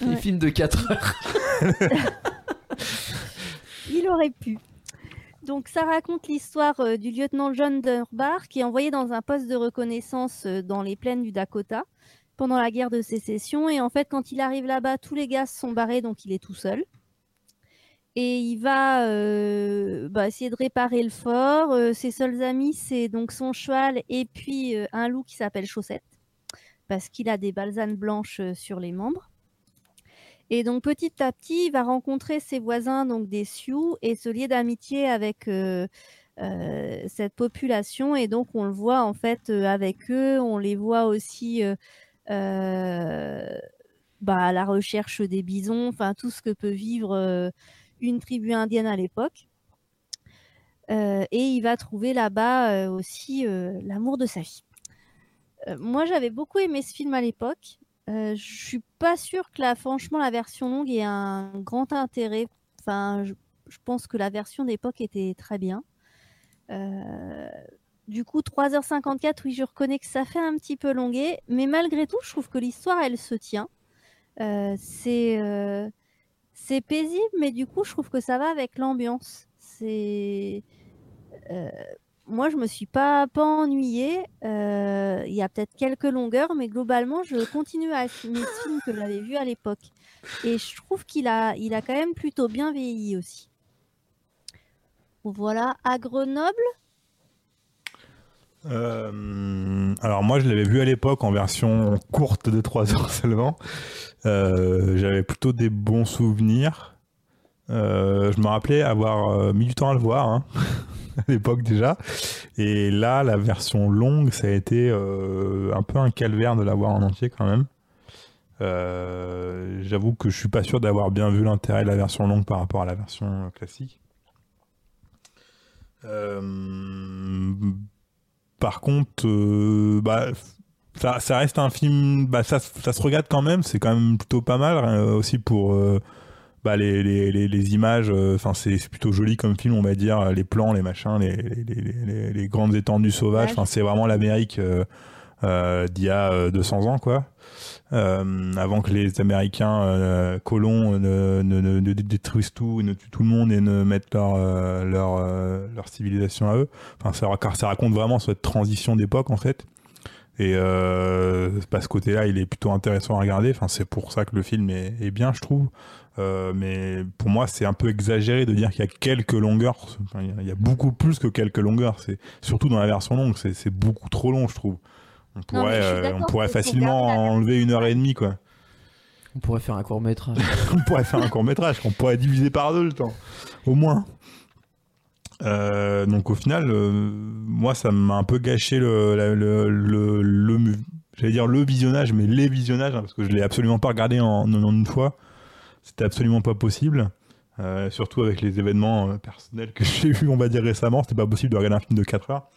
S4: Les films de 4 heures.
S2: Il aurait pu. Donc ça raconte l'histoire euh, du lieutenant John Dunbar qui est envoyé dans un poste de reconnaissance euh, dans les plaines du Dakota pendant la guerre de sécession et en fait quand il arrive là-bas tous les gars se sont barrés donc il est tout seul. Et il va euh, bah, essayer de réparer le fort. Euh, ses seuls amis, c'est donc son cheval et puis euh, un loup qui s'appelle Chaussette, parce qu'il a des balsanes blanches euh, sur les membres. Et donc petit à petit, il va rencontrer ses voisins, donc des Sioux, et se lier d'amitié avec euh, euh, cette population. Et donc on le voit en fait avec eux, on les voit aussi bah, à la recherche des bisons, enfin tout ce que peut vivre une tribu indienne à l'époque. Et il va trouver là-bas aussi l'amour de sa vie. Euh, moi, j'avais beaucoup aimé ce film à l'époque. Euh, je suis pas sûre que franchement la version longue ait un grand intérêt. Enfin, je, pense que la version d'époque était très bien. Euh, du coup, 3h54, oui, je reconnais que ça fait un petit peu longué, mais malgré tout, je trouve que l'histoire, elle se tient. Euh, c'est paisible, mais du coup, je trouve que ça va avec l'ambiance. C'est moi, je me suis pas, pas ennuyée. Euh, Il y a peut-être quelques longueurs, mais globalement, je continue à aimer ce film que j'avais vu à l'époque. Et je trouve qu'il a, il a quand même plutôt bien vieilli aussi. Voilà, à Grenoble,
S5: Euh, alors moi je l'avais vu à l'époque en version courte de 3 heures seulement. Euh, J'avais plutôt des bons souvenirs. Je me rappelais avoir mis du temps à le voir hein, à l'époque déjà. Et là la version longue ça a été euh, un peu un calvaire de l'avoir en entier quand même. Euh, J'avoue que je suis pas sûr d'avoir bien vu l'intérêt de la version longue par rapport à la version euh, classique. Par contre, bah, ça, reste un film, bah, ça, se regarde quand même, c'est quand même plutôt pas mal, aussi pour bah, les, les, les, les images, enfin c'est plutôt joli comme film, on va dire, les plans, les machins, les, les, grandes étendues sauvages, enfin c'est vraiment l'Amérique euh, euh, d'il y a euh, 200 ans, quoi. Euh, avant que les Américains euh, colons ne, ne, ne, ne détruisent tout, ne tuent tout le monde et ne mettent leur, euh, leur, euh, leur civilisation à eux. Enfin, ça, rac- ça raconte vraiment cette transition d'époque en fait. Et euh, bah, ce côté-là, il est plutôt intéressant à regarder. Enfin, c'est pour ça que le film est, est bien, je trouve. Euh, mais pour moi, c'est un peu exagéré de dire qu'il y a quelques longueurs. Enfin, il y a- beaucoup plus que quelques longueurs. C'est surtout dans la version longue, c'est c'est beaucoup trop long, je trouve. On pourrait, euh, on pourrait facilement enlever une heure et demie, quoi.
S4: On pourrait faire un court métrage.
S5: on pourrait faire un court métrage, qu'on pourrait diviser par deux le temps, au moins. Euh, donc au final, euh, moi, ça m'a un peu gâché le, la- le, le, le- j'allais dire le visionnage, mais les visionnages, hein, parce que je l'ai absolument pas regardé en, en une fois. C'était absolument pas possible. Euh, surtout avec les événements euh, personnels que j'ai eu, on va dire récemment, c'était pas possible de regarder un film de 4 heures.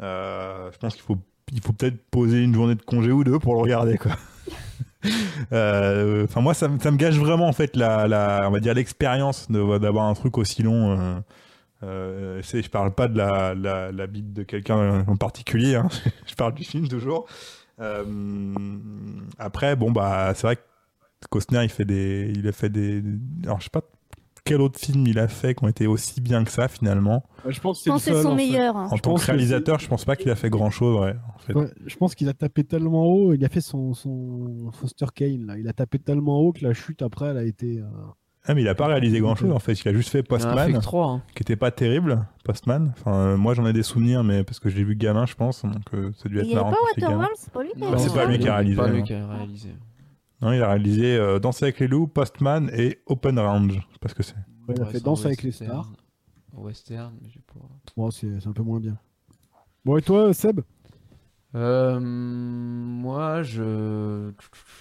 S5: Euh, je pense qu'il faut, il faut peut-être poser une journée de congé ou deux pour le regarder, quoi. Enfin, moi, ça, me- ça me gâche vraiment en fait la, on va dire l'expérience d'avoir un truc aussi long. Je parle pas de la, la, bite de quelqu'un en particulier, hein. je parle du film toujours. Après, bon bah, c'est vrai que Costner, il fait des, il a fait des, alors je sais pas quel autre film il a fait qui ont été aussi bien que ça finalement.
S3: Je pense que c'est
S2: son
S3: en
S2: meilleur. hein.
S5: En tant que
S3: que
S5: réalisateur, je pense pas qu'il a fait grand chose, ouais. En fait.
S3: Ouais, je pense qu'il a tapé tellement haut, il a fait son, son Foster Kane, là. il a tapé tellement haut que la chute après, elle a été. euh,
S5: Ah, mais il a pas réalisé grand chose en fait. Il a juste fait
S4: Il en a fait
S5: Postman,
S4: hein.
S5: qui était pas terrible. Postman. Enfin, euh, moi j'en ai des souvenirs, mais parce que je l'ai vu gamin, je pense. Donc euh, ça a dû
S2: Il
S5: être
S2: avait
S5: marrant
S2: pas. Waterworld, c'est pas lui qui a
S5: Non,
S2: fait
S5: c'est pas lui qui a réalisé, non. Non, il a réalisé euh, Danser avec les loups, Postman et Open Range. Je sais pas ce que c'est.
S3: ouais, il a fait Danse avec les stars.
S4: Western, mais j'ai pas.
S3: Bon, c'est un peu moins bien. Bon, et toi, Seb?
S4: Euh, moi, je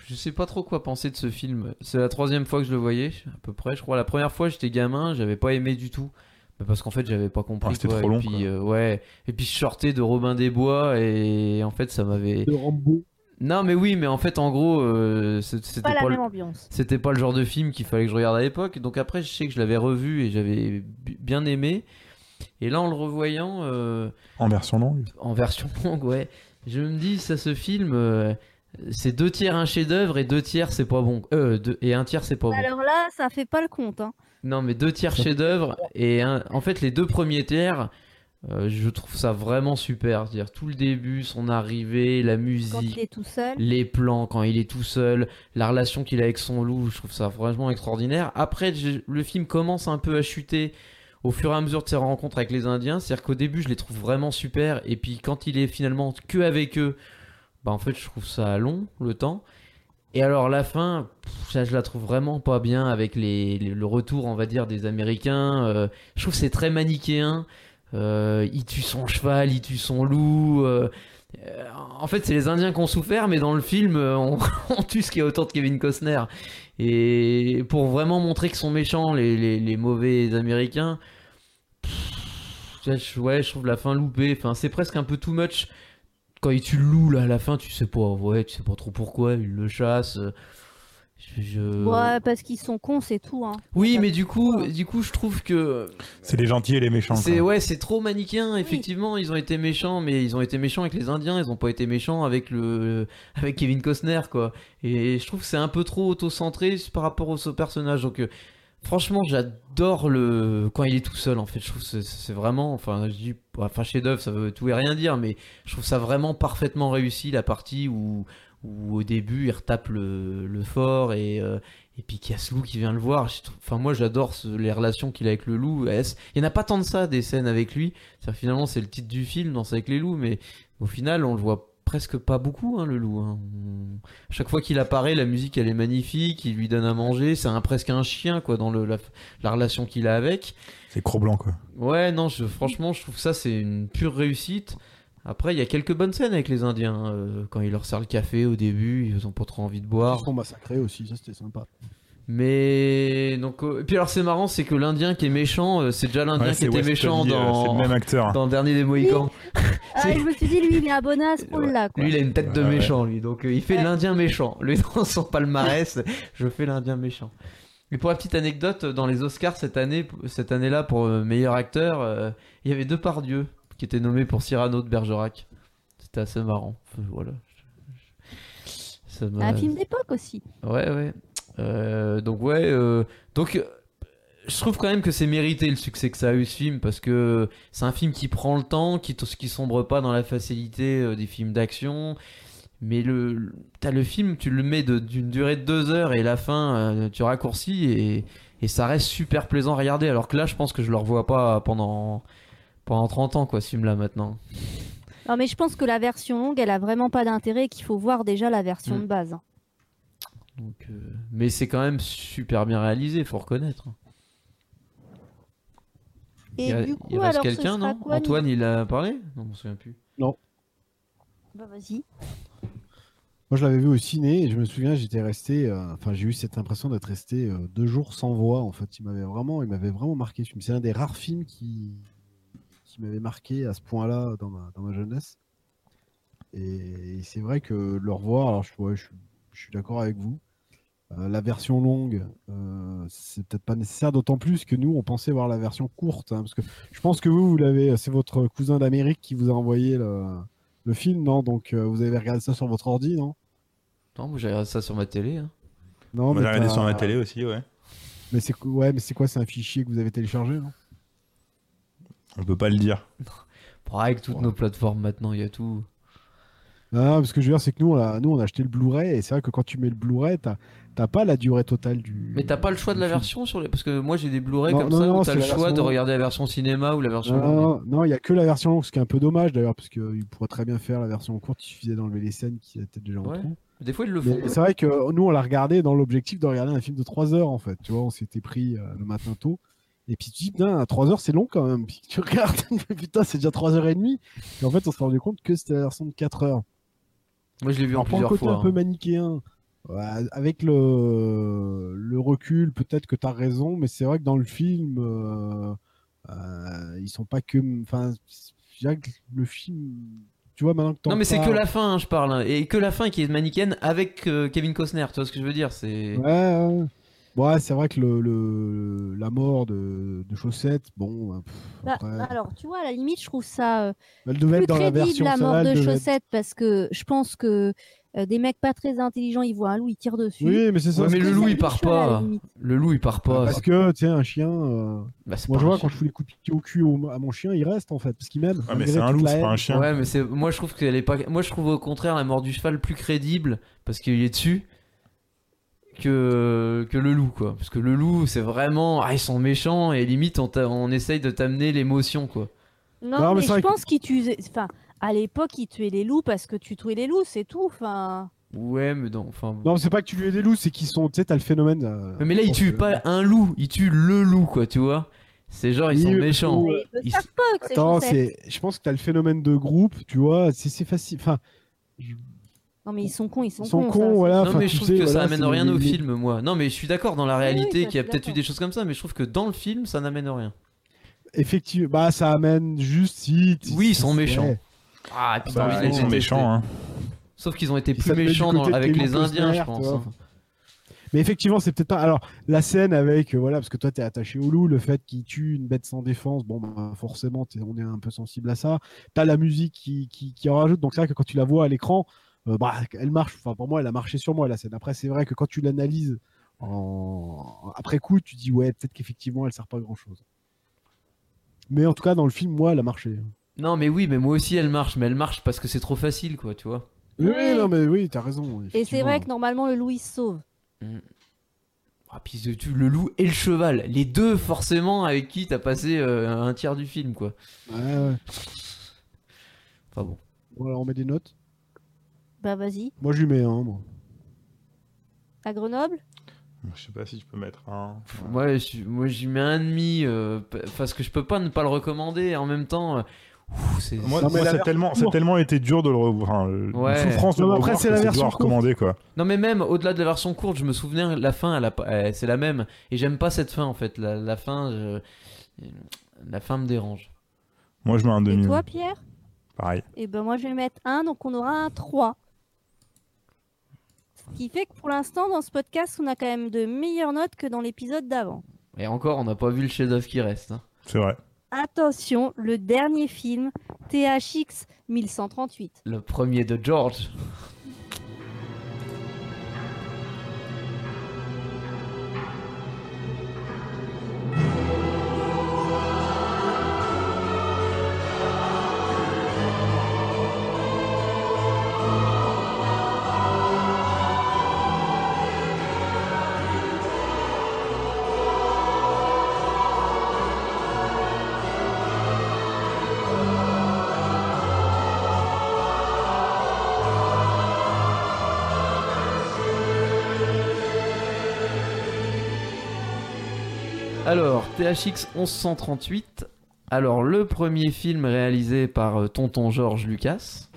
S4: je sais pas trop quoi penser de ce film. C'est la troisième fois que je le voyais, à peu près. Je crois la première fois, j'étais gamin, j'avais pas aimé du tout. Bah, Parce qu'en fait, j'avais pas compris.
S5: Ah,
S4: quoi.
S5: trop long,
S4: Et puis,
S5: quoi.
S4: euh, ouais. Et puis, je sortais de Robin des Bois et en fait, ça m'avait.
S3: De Rambo.
S4: Non, mais oui, mais en fait, en gros, euh, c'était
S2: Pas
S4: le-
S2: même ambiance.
S4: c'était pas le genre de film qu'il fallait que je regarde à l'époque. Donc après, je sais que je l'avais revu et j'avais bi- bien aimé. Et là, en le revoyant, euh,
S5: En version longue.
S4: en version longue, ouais. Je me dis, ça, ce film, euh, c'est deux tiers un chef-d'œuvre et deux tiers c'est pas bon. Euh, deux- et un tiers c'est pas bon.
S2: Alors là, ça fait pas le compte. Hein.
S4: Non, mais deux tiers chef-d'œuvre et un... en fait, les deux premiers tiers, euh, je trouve ça vraiment super. C'est-à-dire tout le début, son arrivée, la
S2: Quand
S4: musique,
S2: il est tout seul.
S4: les plans quand il est tout seul, la relation qu'il a avec son loup, je trouve ça vraiment extraordinaire. Après, le film commence un peu à chuter au fur et à mesure de ses rencontres avec les Indiens. C'est-à-dire qu'au début, je les trouve vraiment super, et puis quand il est finalement que avec eux, bah en fait, je trouve ça long le temps. Et alors la fin, ça, je la trouve vraiment pas bien avec les, les- le retour, on va dire, des Américains. Euh, je trouve que c'est très manichéen. Euh, il tue son cheval, il tue son loup. euh, euh, en fait, c'est les Indiens qui ont souffert, mais dans le film, on, tue ce qui est autour de Kevin Costner. Et pour vraiment montrer qu'ils sont méchants, les, mauvais Américains, ouais, je trouve la fin loupée. Enfin, c'est presque un peu too much. Quand il tue le loup, là, à la fin, tu sais pas, ouais, tu sais pas trop pourquoi, il le chasse. Je, je-
S2: Ouais, parce qu'ils sont cons, c'est tout. Hein.
S4: Oui,
S2: Ça,
S4: mais
S2: c'est
S4: du coup,
S2: hein.
S4: du coup, je trouve que
S5: C'est les gentils et les méchants.
S4: c'est ouais, c'est trop manichéen. Effectivement, ils ont été méchants, mais ils ont été méchants avec les Indiens. Ils ont pas été méchants avec le avec Kevin Costner, quoi. Et je trouve que c'est un peu trop auto-centré par rapport au ce personnage. Donc, euh, franchement, j'adore le quand il est tout seul. En fait, je trouve que c'est- vraiment, enfin, je dis, enfin, chef-d'œuvre, ça veut tout et rien dire, mais je trouve ça vraiment parfaitement réussi la partie où où au début il retape le, le fort et euh, et puis qu'il y a ce loup qui vient le voir. Enfin, moi, j'adore les relations qu'il a avec le loup. Il n'y en a pas tant de ça, des scènes avec lui. Finalement, c'est le titre du film, Danse avec les loups, mais au final, on le voit presque pas beaucoup, hein, le loup. hein. On- Chaque fois qu'il apparaît, la musique, elle est magnifique, il lui donne à manger. C'est un, presque un chien, quoi, dans le, la, la relation qu'il a avec.
S5: C'est Cro-Blanc, quoi.
S4: Ouais, non, je, franchement, je trouve que ça, c'est une pure réussite. Après, il y a quelques bonnes scènes avec les Indiens. euh, quand il leur sert le café au début, ils ont pas trop envie de boire.
S3: Ils sont massacrés aussi, ça c'était sympa.
S4: Mais donc euh, et puis alors c'est marrant c'est que l'Indien qui est méchant euh, c'est déjà l'Indien
S5: Ouais,
S4: qui
S5: c'est
S4: était
S5: West
S4: méchant
S5: Lee, euh, C'est
S4: dans
S5: le même acteur.
S4: dans le dernier des Mohicans.
S2: Ah, je me suis dit, lui, il est abonné à ce rôle-là. quoi.
S4: Lui il a une tête de
S5: Ouais, ouais.
S4: méchant lui donc euh, il fait
S2: Ouais.
S4: l'Indien méchant. Lui dans son palmarès je fais l'Indien méchant. Et pour la petite anecdote dans les Oscars cette année cette année-là pour euh, meilleur acteur euh, il y avait deux Dieu qui étaient nommés pour Cyrano de Bergerac. C'était assez marrant. Enfin, voilà. Ça
S2: Un film d'époque aussi.
S4: Ouais, ouais. Euh, donc, ouais. euh, donc, euh, je trouve quand même que c'est mérité le succès que ça a eu ce film parce que c'est un film qui prend le temps, qui, qui sombre pas dans la facilité des films d'action. Mais le, t'as le film, tu le mets d'une durée de deux heures et la fin, tu raccourcis et, et ça reste super plaisant à regarder. Alors que là, je pense que je le revois pas pendant, pendant 30 ans, quoi, ce film-là maintenant.
S2: Non, mais je pense que la version longue, elle a vraiment pas d'intérêt et qu'il faut voir déjà la version
S4: Mm.
S2: de base.
S4: Donc, euh, mais c'est quand même super bien réalisé, faut reconnaître.
S2: Et
S4: il,
S2: du
S4: il
S2: coup,
S4: reste
S2: alors, ce
S4: quelqu'un, non
S2: quoi,
S4: Antoine, il a parlé Non, je me souviens plus.
S2: Bah, vas-y.
S3: Moi, je l'avais vu au ciné et je me souviens, j'étais resté. euh, Enfin, j'ai eu cette impression d'être resté euh, deux jours sans voix. En fait, il m'avait vraiment, il m'avait vraiment marqué. C'est un des rares films qui, qui m'avait marqué à ce point-là dans ma, dans ma jeunesse. Et, c'est vrai que le revoir, alors je, ouais, je, suis- je suis d'accord avec vous. Euh, la version longue, euh, c'est peut-être pas nécessaire, d'autant plus que nous, on pensait voir la version courte. hein, parce que je pense que vous, vous l'avez, c'est votre cousin d'Amérique qui vous a envoyé le, le film, non? Donc euh, vous avez regardé ça sur votre ordi, non?
S4: Non, moi j'ai regardé ça sur ma télé. hein.
S3: Non,
S5: Moi, j'ai regardé sur ma télé aussi, ouais.
S3: Mais c'est quoi- ouais, mais c'est quoi C'est un fichier que vous avez téléchargé, non?
S5: On peut pas le dire.
S4: Pareil, avec toutes
S3: Ouais.
S4: nos plateformes maintenant, il y a tout.
S3: Non, parce que je veux dire, c'est que nous, on a, nous, on a acheté le Blu-ray et c'est vrai que quand tu mets le Blu-ray, t'as t'as pas la durée totale du.
S4: Mais t'as pas le choix de la
S3: film.
S4: version sur les. Parce que moi j'ai des Blu-ray
S3: Non,
S4: comme
S3: non,
S4: ça
S3: non,
S4: où t'as
S3: c'est
S4: le choix de regarder la version cinéma ou la version
S3: Non,
S4: longue.
S3: non, non, il y a que la version longue, ce qui est un peu dommage d'ailleurs, parce qu'il pourrait très bien faire la version courte. Il suffisait d'enlever les scènes qui étaient déjà en
S4: Ouais.
S3: trop.
S4: Des fois ils le font.
S3: C'est vrai que nous, on l'a regardé dans l'objectif de regarder un film de 3 heures en fait. Tu vois, on s'était pris euh, le matin tôt. Et puis tu dis, putain, à 3 heures, c'est long quand même. Puis tu regardes, putain, c'est déjà 3h30. Et en fait, on s'est rendu compte que c'était la version de 4 heures.
S4: Moi je l'ai vu en
S3: le
S4: plusieurs
S3: côté
S4: fois.
S3: un peu
S4: hein.
S3: manichéen, ouais, avec le, le recul, peut-être que tu as raison, mais c'est vrai que dans le film, euh, euh, ils sont pas que. Enfin, le film. Tu vois, maintenant que
S4: Non mais c'est que la fin, hein, je parle. hein. Et que la fin qui est manichéenne avec euh, Kevin Costner, tu vois ce que je veux dire C'est.
S3: Ouais, ouais. Ouais, c'est vrai que le, le- la mort de, de Chaussette, bon, pff,
S2: Bah,
S3: après,
S2: alors, tu vois, à la limite, je trouve ça euh,
S3: elle devait
S2: plus
S3: être dans la
S2: crédible
S3: version
S2: la mort de
S3: être-
S2: Chaussette parce que je pense que euh, des mecs pas très intelligents, ils voient un loup, ils tirent dessus.
S3: Oui, mais c'est ça.
S4: Ouais, mais le loup, il part pas. Le loup il part pas.
S3: Parce que, tu sais, un chien. euh,
S4: Bah,
S3: Moi, je vois quand je fous les coups de pied au cul au- à mon chien, il reste en fait, parce qu'il m'aime.
S5: Ah, mais c'est un loup, c'est pas un chien.
S4: Ouais, mais moi je trouve qu'elle est pas. Moi je trouve au contraire la mort du cheval plus crédible parce qu'il est dessus que que le loup quoi. Parce que le loup c'est vraiment ah ils sont méchants et limite on, on essaye de t'amener l'émotion quoi.
S2: Non,
S3: Non, mais
S2: je pense qu'ils tuaient. Enfin, à l'époque, ils tuaient les loups parce que tu tuais les loups, c'est tout. Enfin,
S4: Ouais mais non enfin.
S3: Non, c'est pas que tu lui aies des loups, c'est qu'ils sont. Tu sais, t'as le phénomène. euh,
S4: mais là ils tuent
S3: que-
S4: pas un loup, ils tuent le loup quoi tu vois. C'est genre ils sont méchants.
S2: Ils ne
S4: Ils-
S2: savent pas que c'est
S3: Attends, c'est. Je pense que t'as le phénomène de groupe, tu vois, c'est c'est facile. Enfin,
S2: Non, mais ils sont cons, ils sont,
S3: Ils sont
S2: cons.
S3: cons,
S2: ça, c'est-
S3: voilà.
S4: Non
S3: enfin,
S4: mais je trouve
S3: sais,
S4: que ça amène rien au film moi. Non mais je suis d'accord dans la
S2: Oui, oui,
S4: réalité qu'il y a peut-être eu des choses comme ça mais je trouve que dans le film ça n'amène rien.
S3: Effectivement, bah ça amène juste si.
S4: Oui, ils sont
S3: ouais.
S4: méchants. Ah et puis t'as
S5: Bah,
S4: les
S5: ils sont méchants, hein.
S4: Sauf qu'ils ont été plus méchants dans- avec les Indiens, je pense.
S3: Mais effectivement, c'est peut-être pas. Alors, la scène avec, euh, voilà, parce que toi, t'es attaché au loup, le fait qu'il tue une bête sans défense, bon, bah, forcément, on est un peu sensible à ça. T'as la musique qui, qui, qui en rajoute, donc c'est vrai que quand tu la vois à l'écran, euh, bah, elle marche. Enfin, pour moi, elle a marché sur moi, la scène. Après, c'est vrai que quand tu l'analyses en... après coup, tu dis, ouais, peut-être qu'effectivement, elle sert pas à grand chose. Mais en tout cas, dans le film, moi, elle a marché.
S4: Non, mais oui, mais moi aussi elle marche, mais elle marche parce que c'est trop facile, quoi, tu vois.
S3: Oui,
S2: Ouais.
S3: non, mais oui, t'as raison.
S2: Et c'est vrai que normalement, le loup, il se sauve.
S4: Ah, puis tu- tu- le loup et le cheval, les deux forcément avec qui t'as passé euh, un tiers du film, quoi.
S3: Ouais, ouais.
S4: Enfin bon.
S3: Bon, alors, on met des notes.
S2: Bah, vas-y.
S3: Moi, je lui mets un, moi.
S2: À Grenoble?
S5: Je sais pas si je peux mettre un.
S4: Moi, je, moi, j'y mets un demi euh, parce que je peux pas ne pas le recommander. et En même temps, euh, ouf, c'est.
S5: Moi, moi,
S3: la
S5: ça a
S3: version
S5: tellement, ça a
S3: courte.
S5: tellement été dur de le revoir. Enfin,
S4: Ouais.
S5: souffrance de
S3: Non,
S5: le
S3: mais après, c'est la
S5: c'est
S3: version
S5: recommander, quoi.
S4: Non, mais même au-delà de la version courte, je me souviens la fin, elle c'est la même. Et j'aime pas cette fin en fait. La, la fin, je- la fin me dérange.
S5: Moi, je mets un
S2: Et
S5: demi.
S2: toi, Pierre?
S5: Pareil.
S2: Et ben moi, je vais mettre un, donc on aura un 3. Ce qui fait que pour l'instant, dans ce podcast, on a quand même de meilleures notes que dans l'épisode d'avant.
S4: Et encore, on n'a pas vu le chef-d'œuvre qui reste. hein.
S5: C'est vrai.
S2: Attention, le dernier film, THX 1138.
S4: Le premier de George. THX 1138, Alors, le premier film réalisé par euh, Tonton George Lucas.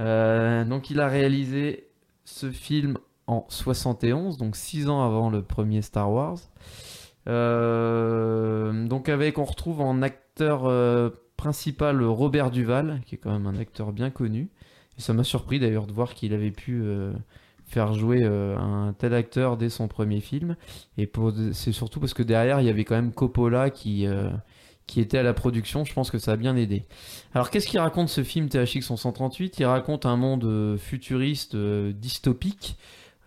S4: Euh, donc, il a réalisé ce film en 71, donc 6 ans avant le premier Star Wars. Euh, donc, avec, on retrouve en acteur principal Robert Duval, qui est quand même un acteur bien connu. Et ça m'a surpris d'ailleurs de voir qu'il avait pu faire jouer euh, un tel acteur dès son premier film. Et c'est surtout parce que derrière, il y avait quand même Coppola qui, euh, qui était à la production. Je pense que ça a bien aidé. Alors, qu'est-ce qu'il raconte ce film THX 138 Il raconte un monde euh, futuriste dystopique.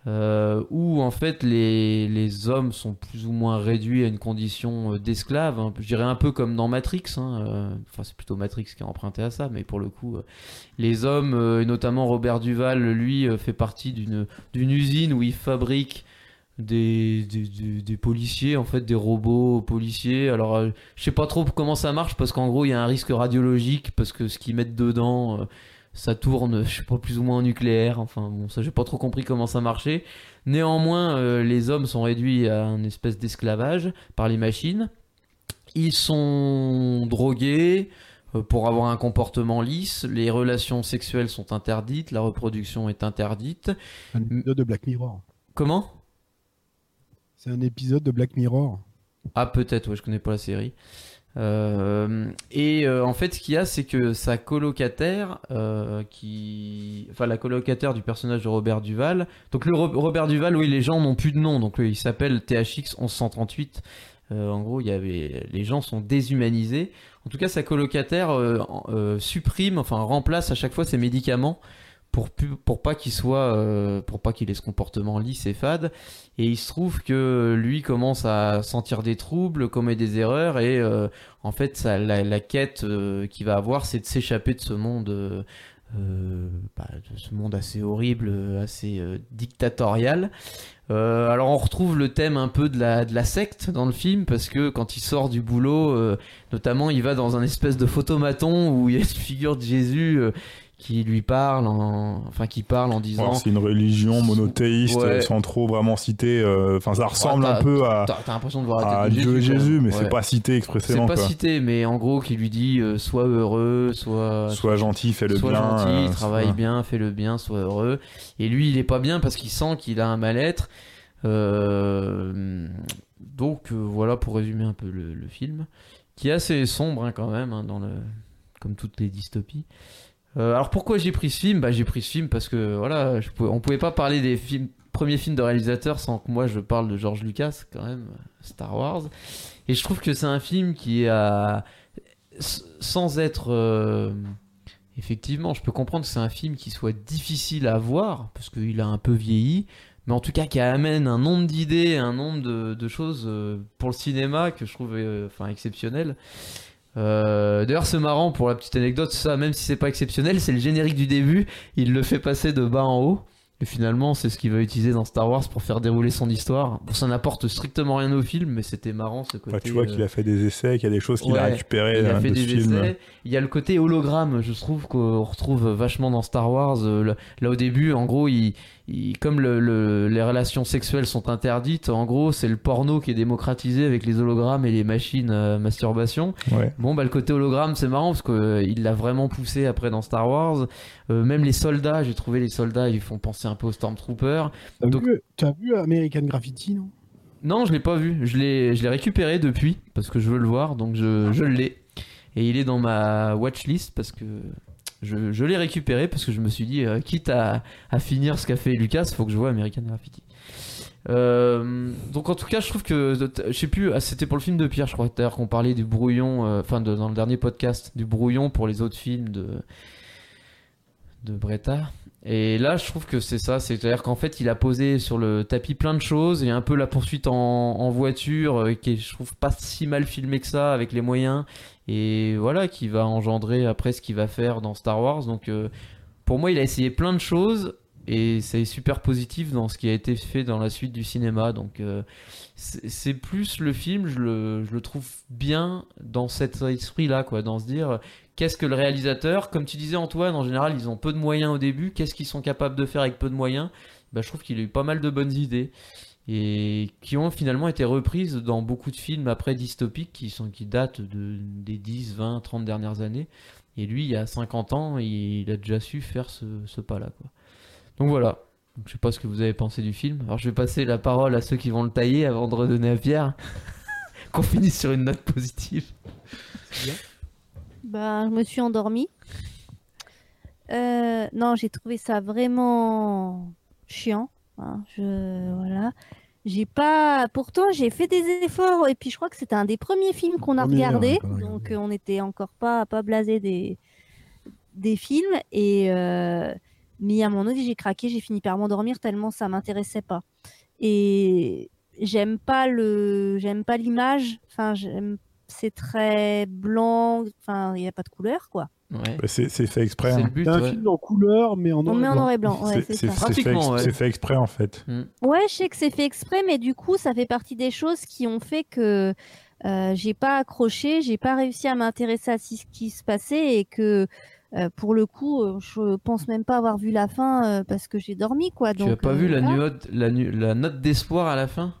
S4: Euh, où en fait les, les hommes sont plus ou moins réduits à une condition euh, d'esclave, hein. je dirais un peu comme dans Matrix, hein, euh, enfin c'est plutôt Matrix qui a emprunté à ça, mais pour le coup, les hommes, et notamment Robert Duval, lui, fait partie d'une usine où il fabrique des, des, des- des policiers, en fait, des robots policiers. Alors, je sais pas trop comment ça marche parce qu'en gros, il y a un risque radiologique parce que ce qu'ils mettent dedans, ça tourne, je sais pas, plus ou moins en nucléaire. Enfin, bon, ça, j'ai pas trop compris comment ça marchait. Néanmoins, euh, les hommes sont réduits à une espèce d'esclavage par les machines. Ils sont drogués euh, pour avoir un comportement lisse. Les relations sexuelles sont interdites. La reproduction est interdite.
S3: Un épisode de Black Mirror.
S4: Comment?
S3: C'est un épisode de Black Mirror.
S4: Ah, peut-être, ouais, je connais pas la série. Euh, et euh, en fait, ce qu'il y a, c'est que sa colocataire, euh, qui, enfin la colocataire du personnage de Robert Duval. Donc le Ro- Robert Duval, oui, les gens n'ont plus de nom, donc il s'appelle THX 1138. Euh, en gros, il y avait, les gens sont déshumanisés. En tout cas, sa colocataire supprime, enfin remplace à chaque fois ses médicaments pour pas qu'il soit, euh, pour pas qu'il ait ce comportement lisse et fade. Et il se trouve que lui commence à sentir des troubles, commet des erreurs, et euh, en fait, ça, la, quête euh, qu'il va avoir, c'est de s'échapper de ce monde, euh, bah, de ce monde assez horrible, assez dictatorial. Alors on retrouve le thème un peu de la, de la secte dans le film parce que quand il sort du boulot, notamment il va dans un espèce de photomaton où il y a une figure de Jésus qui lui parle, en, enfin qui parle en disant.
S5: C'est une religion monothéiste
S4: Ouais.
S5: sans trop vraiment citer. euh, Enfin, ça ressemble
S4: Ouais,
S5: un peu à,
S4: T'as l'impression de voir
S5: à Dieu et
S4: Jésus,
S5: mais c'est pas cité
S4: C'est
S5: expressément.
S4: pas
S5: quoi.
S4: cité, mais en gros, qui lui dit euh, sois heureux, sois,
S5: Sois gentil, fais le
S4: sois
S5: bien.
S4: gentil,
S5: euh,
S4: travaille
S5: sois-
S4: bien, fais le bien, sois heureux. Et lui, il est pas bien parce qu'il sent qu'il a un mal-être. Euh, donc voilà pour résumer un peu le, le film, qui est assez sombre hein, quand même, hein, dans le, comme toutes les dystopies. Euh, alors pourquoi j'ai pris ce film? Bah, J'ai pris ce film parce que voilà, on pouvait pas parler des premiers films de réalisateur sans que moi je parle de George Lucas quand même, Star Wars. Et je trouve que c'est un film qui a, sans être euh, effectivement, je peux comprendre que c'est un film qui soit difficile à voir parce qu'il a un peu vieilli, mais en tout cas qui amène un nombre d'idées, un nombre de, choses euh, pour le cinéma que je trouve euh, exceptionnel. Euh, D'ailleurs, c'est marrant pour la petite anecdote, ça, même si c'est pas exceptionnel, c'est le générique du début. Il le fait passer de bas en haut. Et finalement, c'est ce qu'il va utiliser dans Star Wars pour faire dérouler son histoire. Bon, ça n'apporte strictement rien au film, mais c'était marrant ce côté.
S5: Enfin, tu vois
S4: euh,
S5: qu'il a fait des essais, qu'il y a des choses qu'il a récupérées
S4: il a
S5: euh,
S4: fait
S5: de
S4: des
S5: film.
S4: essais. Il y a le côté hologramme, je trouve qu'on retrouve vachement dans Star Wars. Euh, Là au début, en gros, il, il- comme le- le- les relations sexuelles sont interdites, en gros, c'est le porno qui est démocratisé avec les hologrammes et les machines à masturbation.
S5: Ouais.
S4: Bon, bah le côté hologramme, c'est marrant parce qu'il l'a vraiment poussé après dans Star Wars. Euh, même les soldats, j'ai trouvé les soldats, ils font penser un peu aux Stormtroopers.
S3: T'as
S4: Donc-
S3: vu, t'as vu American Graffiti, non?
S4: Non, je l'ai pas vu. Je l'ai, je l'ai récupéré depuis parce que je veux le voir, donc je, je l'ai. Et il est dans ma watchlist parce que je, l'ai récupéré parce que je me suis dit, euh, quitte à, finir ce qu'a fait Lucas, faut que je vois American Graffiti. Euh, donc en tout cas, je trouve que je sais plus, ah, c'était pour le film de Pierre, je crois d'ailleurs qu'on parlait du brouillon, euh, enfin dans le dernier podcast, du brouillon pour les autres films de de Bretta. Et là, je trouve que c'est ça, c'est-à-dire qu'en fait, il a posé sur le tapis plein de choses, et un peu la poursuite en, en voiture, qui est, je trouve, pas si mal filmé que ça, avec les moyens, et voilà, qui va engendrer après ce qu'il va faire dans Star Wars. Donc, euh, pour moi, il a essayé plein de choses, et c'est super positif dans ce qui a été fait dans la suite du cinéma. Donc, euh, c'est plus le film, je le, je le trouve bien dans cet esprit-là, quoi, dans se dire qu'est-ce que le réalisateur, comme tu disais Antoine, en général ils ont peu de moyens au début, qu'est-ce qu'ils sont capables de faire avec peu de moyens? Bah, Je trouve qu'il a eu pas mal de bonnes idées. Et qui ont finalement été reprises dans beaucoup de films après dystopiques qui, sont, qui datent de, des 10, 20, 30 dernières années. Et lui, il y a 50 ans, il a déjà su faire ce, ce pas-là. Quoi. Donc voilà. Donc, je sais pas ce que vous avez pensé du film. Alors je vais passer la parole à ceux qui vont le tailler avant de redonner à Pierre. Qu'on finisse sur une note positive.
S2: Bah, je me suis endormie. Euh, non, j'ai trouvé ça vraiment chiant. Hein, je, voilà. J'ai pas. Pourtant, j'ai fait des efforts. Et puis, je crois que c'était un des premiers films qu'on a
S3: Premier,
S2: regardé. Donc, euh, on n'était encore pas, pas blasé des, des films. Et, euh, mais à un moment donné, j'ai craqué. J'ai fini par m'endormir tellement ça m'intéressait pas. Et j'aime pas le, j'aime pas l'image. Enfin, j'aime. C'est très blanc. Enfin, il n'y a pas de couleur, quoi.
S4: Ouais.
S5: Bah, C'est c'est fait exprès.
S4: C'est
S5: hein.
S4: le but.
S3: C'est un
S4: ouais.
S3: film en couleur, mais en
S2: On
S3: noir
S2: en
S3: blanc.
S2: noir et blanc. Ouais,
S5: C'est- fait, fait exprès en fait.
S2: Ouais, je sais que c'est fait exprès, mais du coup, ça fait partie des choses qui ont fait que euh, j'ai pas accroché, j'ai pas réussi à m'intéresser à ce qui se passait et que euh, pour le coup, euh, je pense même pas avoir vu la fin euh, parce que j'ai dormi, quoi.
S4: Tu as pas
S2: euh,
S4: vu la, la note d'espoir à la fin?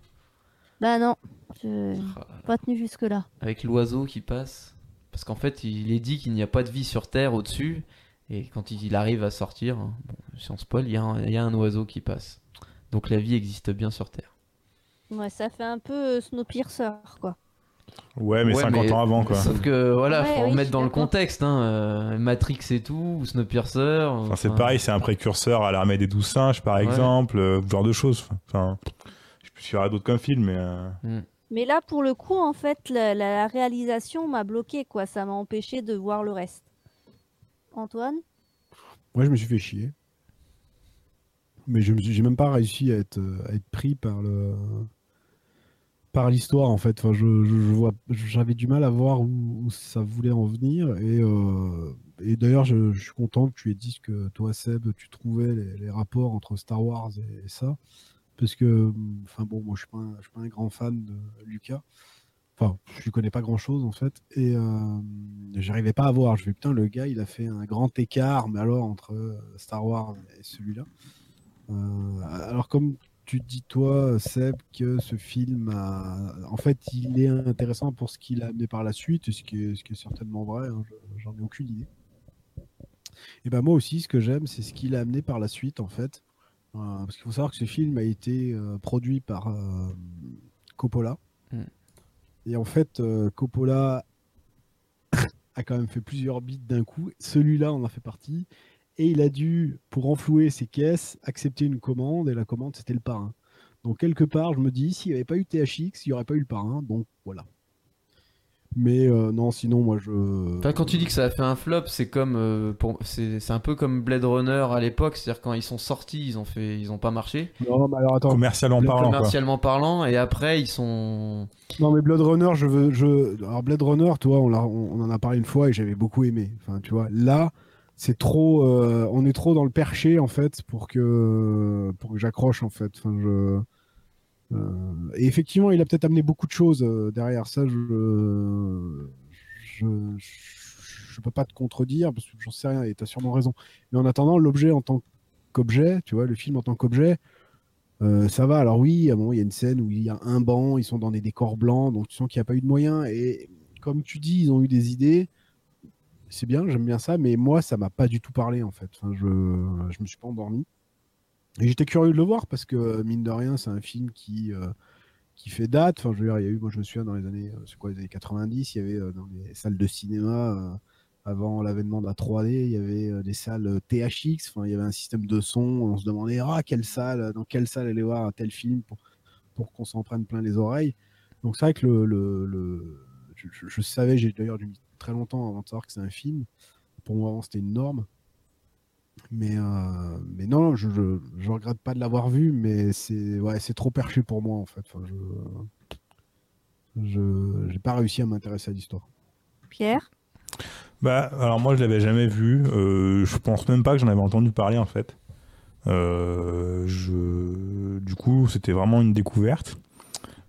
S2: Bah non, je
S4: Ah,
S2: pas tenu jusque là.
S4: Avec l'oiseau qui passe Parce qu'en fait, il est dit qu'il n'y a pas de vie sur Terre au-dessus. Et quand il arrive à sortir, hein, bon, si on spoil, il y, a un- il y a un oiseau qui passe. Donc la vie existe bien sur Terre.
S2: Ouais, ça fait un peu euh, Snowpiercer, quoi.
S5: Ouais, mais
S4: Ouais,
S5: 50
S4: mais-
S5: ans avant quoi.
S4: Sauf que voilà,
S2: Ouais,
S4: faut
S2: oui,
S4: remettre dans le contexte. Hein, euh, Matrix et tout, ou Snowpiercer.
S5: Enfin, c'est pareil, c'est un précurseur à l'armée des douze singes par
S4: Ouais.
S5: exemple, euh, ce genre de choses. Enfin, je peux suivre d'autres comme film, mais euh,
S2: Mais là, pour le coup, en fait, la, réalisation m'a bloqué, quoi. Ça m'a empêché de voir le reste. Antoine?
S3: Moi, je me suis fait chier. Mais je j'ai même pas réussi à être, euh, pris par l'histoire en fait. Enfin, j'avais du mal à voir où, ça voulait en venir. Et, euh, d'ailleurs, je, suis content que tu aies dit que toi, Seb, tu trouvais les, rapports entre Star Wars et ça, parce que, enfin bon, moi, je suis pas, un, suis pas un grand fan de Lucas. Enfin, je lui connais pas grand chose en fait. Et euh, j'arrivais pas à voir. Je fais putain, le gars, il a fait un grand écart, mais alors entre euh, Star Wars et celui-là. Euh, alors, comme tu dis, toi, Seb, que ce film. En fait, il est intéressant pour ce qu'il a amené par la suite, ce qui est, certainement vrai, hein, je- j'en ai aucune idée. Et ben moi aussi, ce que j'aime, c'est ce qu'il a amené par la suite, en fait. Euh, parce qu'il faut savoir que ce film a été euh, produit par euh, Coppola.
S4: Mm.
S3: Et en fait, Coppola a quand même fait plusieurs beats d'un coup. Celui-là en a fait partie. Et il a dû, pour enflouer ses caisses, accepter une commande. Et la commande, c'était le parrain. Donc, quelque part, je me dis, s'il n'y avait pas eu THX, il n'y aurait pas eu le parrain. Donc, voilà. Mais euh, non, sinon, moi, je.
S4: Enfin, quand tu dis que ça a fait un flop, c'est comme euh, pour- c'est c'est un peu comme Blade Runner à l'époque, c'est-à-dire quand ils sont sortis, ils ont fait, ils ont pas marché,
S3: Non, mais alors attends.
S5: commercialement
S3: Le
S5: parlant quoi.
S4: commercialement parlant, et après ils sont.
S3: Non, mais Blade Runner, je veux. Je... Alors, Blade Runner, toi, on, l'a- on on en a parlé une fois et j'avais beaucoup aimé. Enfin, tu vois, là, c'est trop. euh, on est trop dans le perché, en fait, pour que, pour que j'accroche, en fait. Enfin, je. Euh, Et effectivement, il a peut-être amené beaucoup de choses euh, derrière ça. Je. Je. Peux pas te contredire parce que j'en sais rien et tu as sûrement raison. Mais en attendant, l'objet en tant qu'objet, tu vois, le film en tant qu'objet, euh, ça va. Alors oui, moment, il y a une scène où il y a un banc, ils sont dans des décors blancs, donc tu sens qu'il n'y a pas eu de moyens. Et comme tu dis, ils ont eu des idées. C'est bien, j'aime bien ça, mais moi, ça m'a pas du tout parlé en fait. Je, je me suis pas endormi. Et j'étais curieux de le voir parce que mine de rien, c'est un film qui euh, qui fait date. Enfin, je il y a eu, moi, je me souviens dans les années, euh, c'est quoi, les années 90, il y avait euh, dans les salles de cinéma. avant l'avènement de la 3D, il y avait des salles THX, enfin, il y avait un système de son, on se demandait ah, quelle salle, dans quelle salle aller voir un tel film pour, pour qu'on s'en prenne plein les oreilles. Donc c'est vrai que le, le, je, savais, j'ai d'ailleurs dû mis très longtemps avant de savoir que c'est un film. Pour moi, avant, c'était une norme. Mais, euh, mais non, je, je, je regrette pas de l'avoir vu, mais c'est ouais, c'est trop perché pour moi en fait. Enfin, je je j'ai pas réussi à m'intéresser à l'histoire.
S2: Pierre?
S5: Bah, alors moi je l'avais jamais vu. Euh, je pense même pas que j'en avais entendu parler en fait. Euh, je... Du coup, c'était vraiment une découverte.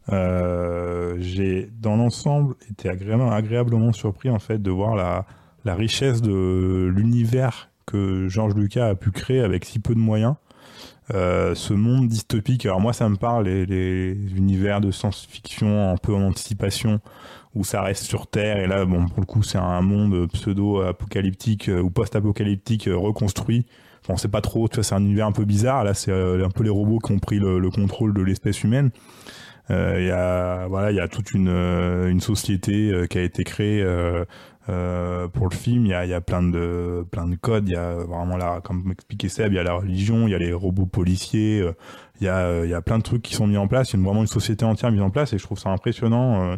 S5: Euh, J'ai, dans l'ensemble, été agréablement, agréablement surpris en fait de voir la, la richesse de l'univers que George Lucas a pu créer avec si peu de moyens. Euh, ce monde dystopique, alors moi ça me parle, les, univers de science-fiction un peu en anticipation, où ça reste sur Terre, et là, bon, pour le coup, c'est un monde pseudo-apocalyptique euh, ou post-apocalyptique euh, reconstruit. Enfin, on sait pas trop, tu vois, c'est un univers un peu bizarre. Là, c'est un peu les robots qui ont pris le, le contrôle de l'espèce humaine. Il y a, voilà, il y a toute une, société qui a été créée pour le film, il y a, plein de codes. Il y a vraiment là, comme m'expliquait Seb, il y a la religion, il y a les robots policiers, euh, il y a il y a plein de trucs qui sont mis en place. Il y a vraiment une société entière mise en place et je trouve ça impressionnant euh,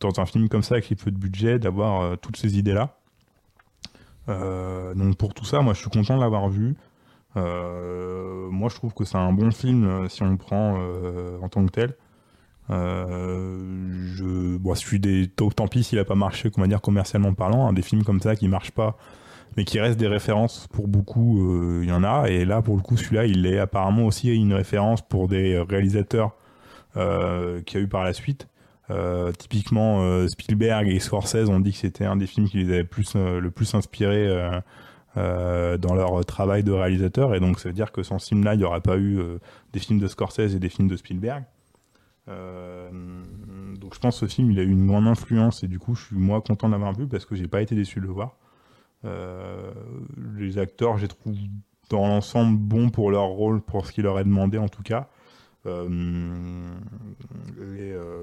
S5: dans un film comme ça avec peu de budget d'avoir toutes ces idées là. donc pour tout ça, moi je suis content de l'avoir vu. moi je trouve que c'est un bon film si on le prend en tant que tel. Euh, je, bon, je suis des, tant pis s'il a pas marché, comment dire, commercialement parlant, hein, des films comme ça qui marchent pas, mais qui restent des références pour beaucoup, euh, il y en a. Et là, pour le coup, celui-là, il est apparemment aussi une référence pour des réalisateurs euh, qu'il y a eu par la suite. Euh, typiquement, euh, Spielberg et Scorsese ont dit que c'était un des films qui les avait plus, le plus inspiré dans leur travail de réalisateur. Et donc, ça veut dire que sans ce film-là, il n'y aurait pas eu des films de Scorsese et des films de Spielberg. Euh, donc je pense que ce film il a eu une grande influence et du coup je suis moi content d'avoir vu parce que j'ai pas été déçu de le voir. Euh, les acteurs, j'ai trouvé dans l'ensemble bons pour leur rôle, pour ce qu'il leur est demandé en tout cas. Euh,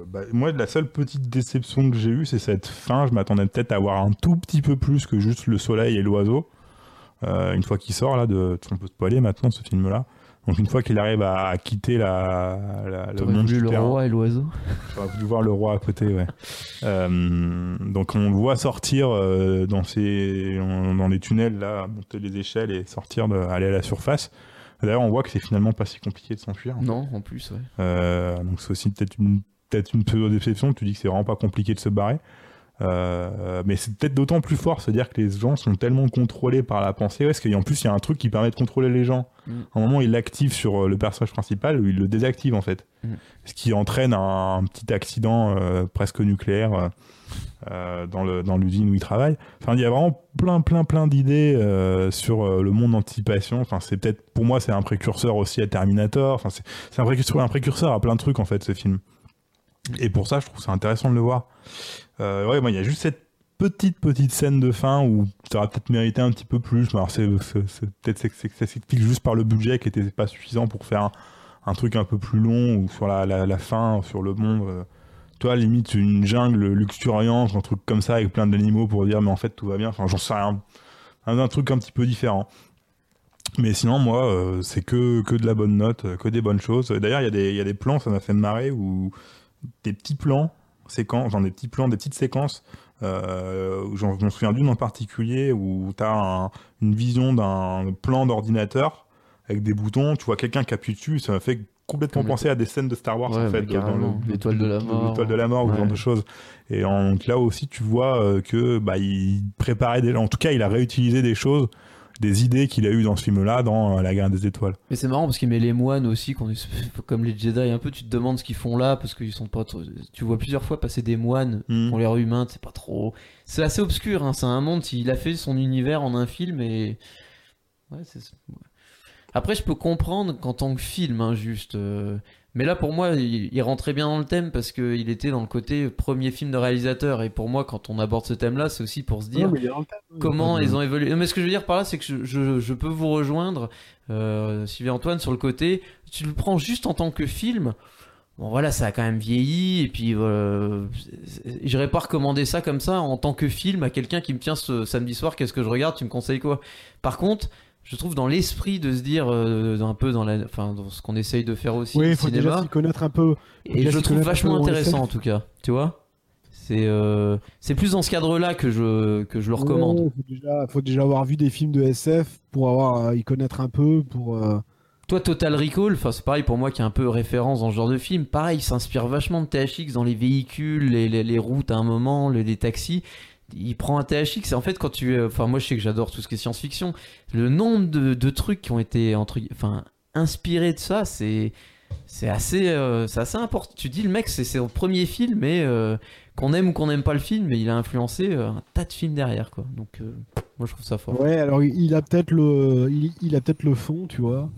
S5: bah, moi, la seule petite déception que j'ai eue, c'est cette fin. Je m'attendais peut-être à avoir un tout petit peu plus que juste le soleil et l'oiseau. Une fois qu'il sort là, de, on peut spoiler maintenant ce film-là. Donc une fois qu'il arrive à, quitter la, la le
S4: monde le roi et l'oiseau.
S5: J'aurais voulu voir le roi à côté, ouais. euh, donc on le voit sortir euh, dans ces dans les tunnels là, monter les échelles et sortir, de, aller à la surface. D'ailleurs, on voit que c'est finalement pas si compliqué de s'enfuir.
S4: Non, en plus, ouais.
S5: Euh, donc c'est aussi peut-être une peut-être une pseudo déception. Tu dis que c'est vraiment pas compliqué de se barrer. Euh, mais c'est peut-être d'autant plus fort, c'est-à-dire que les gens sont tellement contrôlés par la pensée, parce qu'en plus il y a un truc qui permet de contrôler les gens. Mm. À un moment, il l'active sur euh, le personnage principal, ou il le désactive en fait, mm. ce qui entraîne un, petit accident euh, presque nucléaire euh, dans le dans l'usine où il travaille. Enfin, il y a vraiment plein plein plein d'idées sur le monde d'anticipation. Enfin, c'est peut-être pour moi c'est un précurseur aussi à Terminator. Enfin, c'est un précurseur, un précurseur à plein de trucs en fait ce film. Et pour ça, je trouve ça intéressant de le voir. Euh, ouais, il y a juste cette petite petite scène de fin où ça aurait peut-être mérité un petit peu plus. Alors c'est peut-être ça s'explique juste par le budget qui était pas suffisant pour faire un, truc un peu plus long ou sur la, la, fin sur le monde. Euh, toi, limite une jungle luxuriante, un truc comme ça avec plein d'animaux pour dire mais en fait tout va bien. Enfin, j'en sais rien. Un, truc un petit peu différent. Mais sinon, moi, euh, c'est que, que de la bonne note, que des bonnes choses. D'ailleurs, il y, y, a des plans, ça m'a fait marrer, où des petits plans séquences, genre des petits plans, des petites séquences. Euh, je me souviens d'une en particulier où tu as une vision d'un plan d'ordinateur avec des boutons, tu vois quelqu'un qui appuie dessus, ça m'a fait complètement penser à des scènes de Star Wars en fait,
S4: dans l'étoile de la mort,
S5: l'étoile de la mort ou ce genre de choses. Et en, là aussi, tu vois euh, que bah il préparait des, en tout cas, il a réutilisé des choses des idées qu'il a eues dans ce film-là, dans euh, La guerre des étoiles.
S4: Mais c'est marrant parce qu'il met les moines aussi, comme les Jedi, un peu, tu te demandes ce qu'ils font là, parce qu'ils sont pas trop... Tu vois plusieurs fois passer des moines, mm. ont l'air humains, c'est pas trop... C'est assez obscur, hein, c'est un monde, il a fait son univers en un film et... Ouais, c'est... Après, je peux comprendre qu'en tant que film, hein, juste... Euh, mais là, pour moi, il, rentrait bien dans le thème parce qu'il était dans le côté premier film de réalisateur. Et pour moi, quand on aborde ce thème-là, c'est aussi pour se dire comment ils ont évolué. mais ce que je veux dire par là, c'est que je, peux vous rejoindre, euh, Sylvie Antoine, sur le côté. Tu le prends juste en tant que film. Bon voilà, ça a quand même vieilli et puis euh, j'irais pas recommander ça comme ça en tant que film à quelqu'un qui me tient ce samedi soir. Qu'est-ce que je regarde Tu me conseilles quoi? Par contre, je trouve dans l'esprit de se dire euh, un peu dans la enfin dans ce qu'on essaye de faire aussi
S3: oui,
S4: il
S3: faut
S4: cinéma.
S3: déjà s'y connaître un peu.
S4: Et je le trouve vachement intéressant en tout cas. Tu vois? C'est euh, c'est plus dans ce cadre là que je que je le recommande.
S3: Il faut déjà, faut déjà avoir vu des films de SF pour avoir euh, y connaître un peu pour
S4: toi Total Recall enfin c'est pareil pour moi qui est un peu référence dans ce genre de film. Pareil il s'inspire vachement de THX dans les véhicules les, les, les routes à un moment les, les taxis il prend un THX et en fait quand tu enfin moi je sais que j'adore tout ce qui est science-fiction le nombre de, trucs qui ont été entre enfin inspirés de ça c'est c'est assez euh, assez important tu dis le mec c'est son premier film mais euh, qu'on aime ou qu'on n'aime pas le film mais il a influencé euh, un tas de films derrière quoi. Donc moi je trouve ça fort.
S3: Ouais alors il a peut-être le il, a peut-être le fond tu vois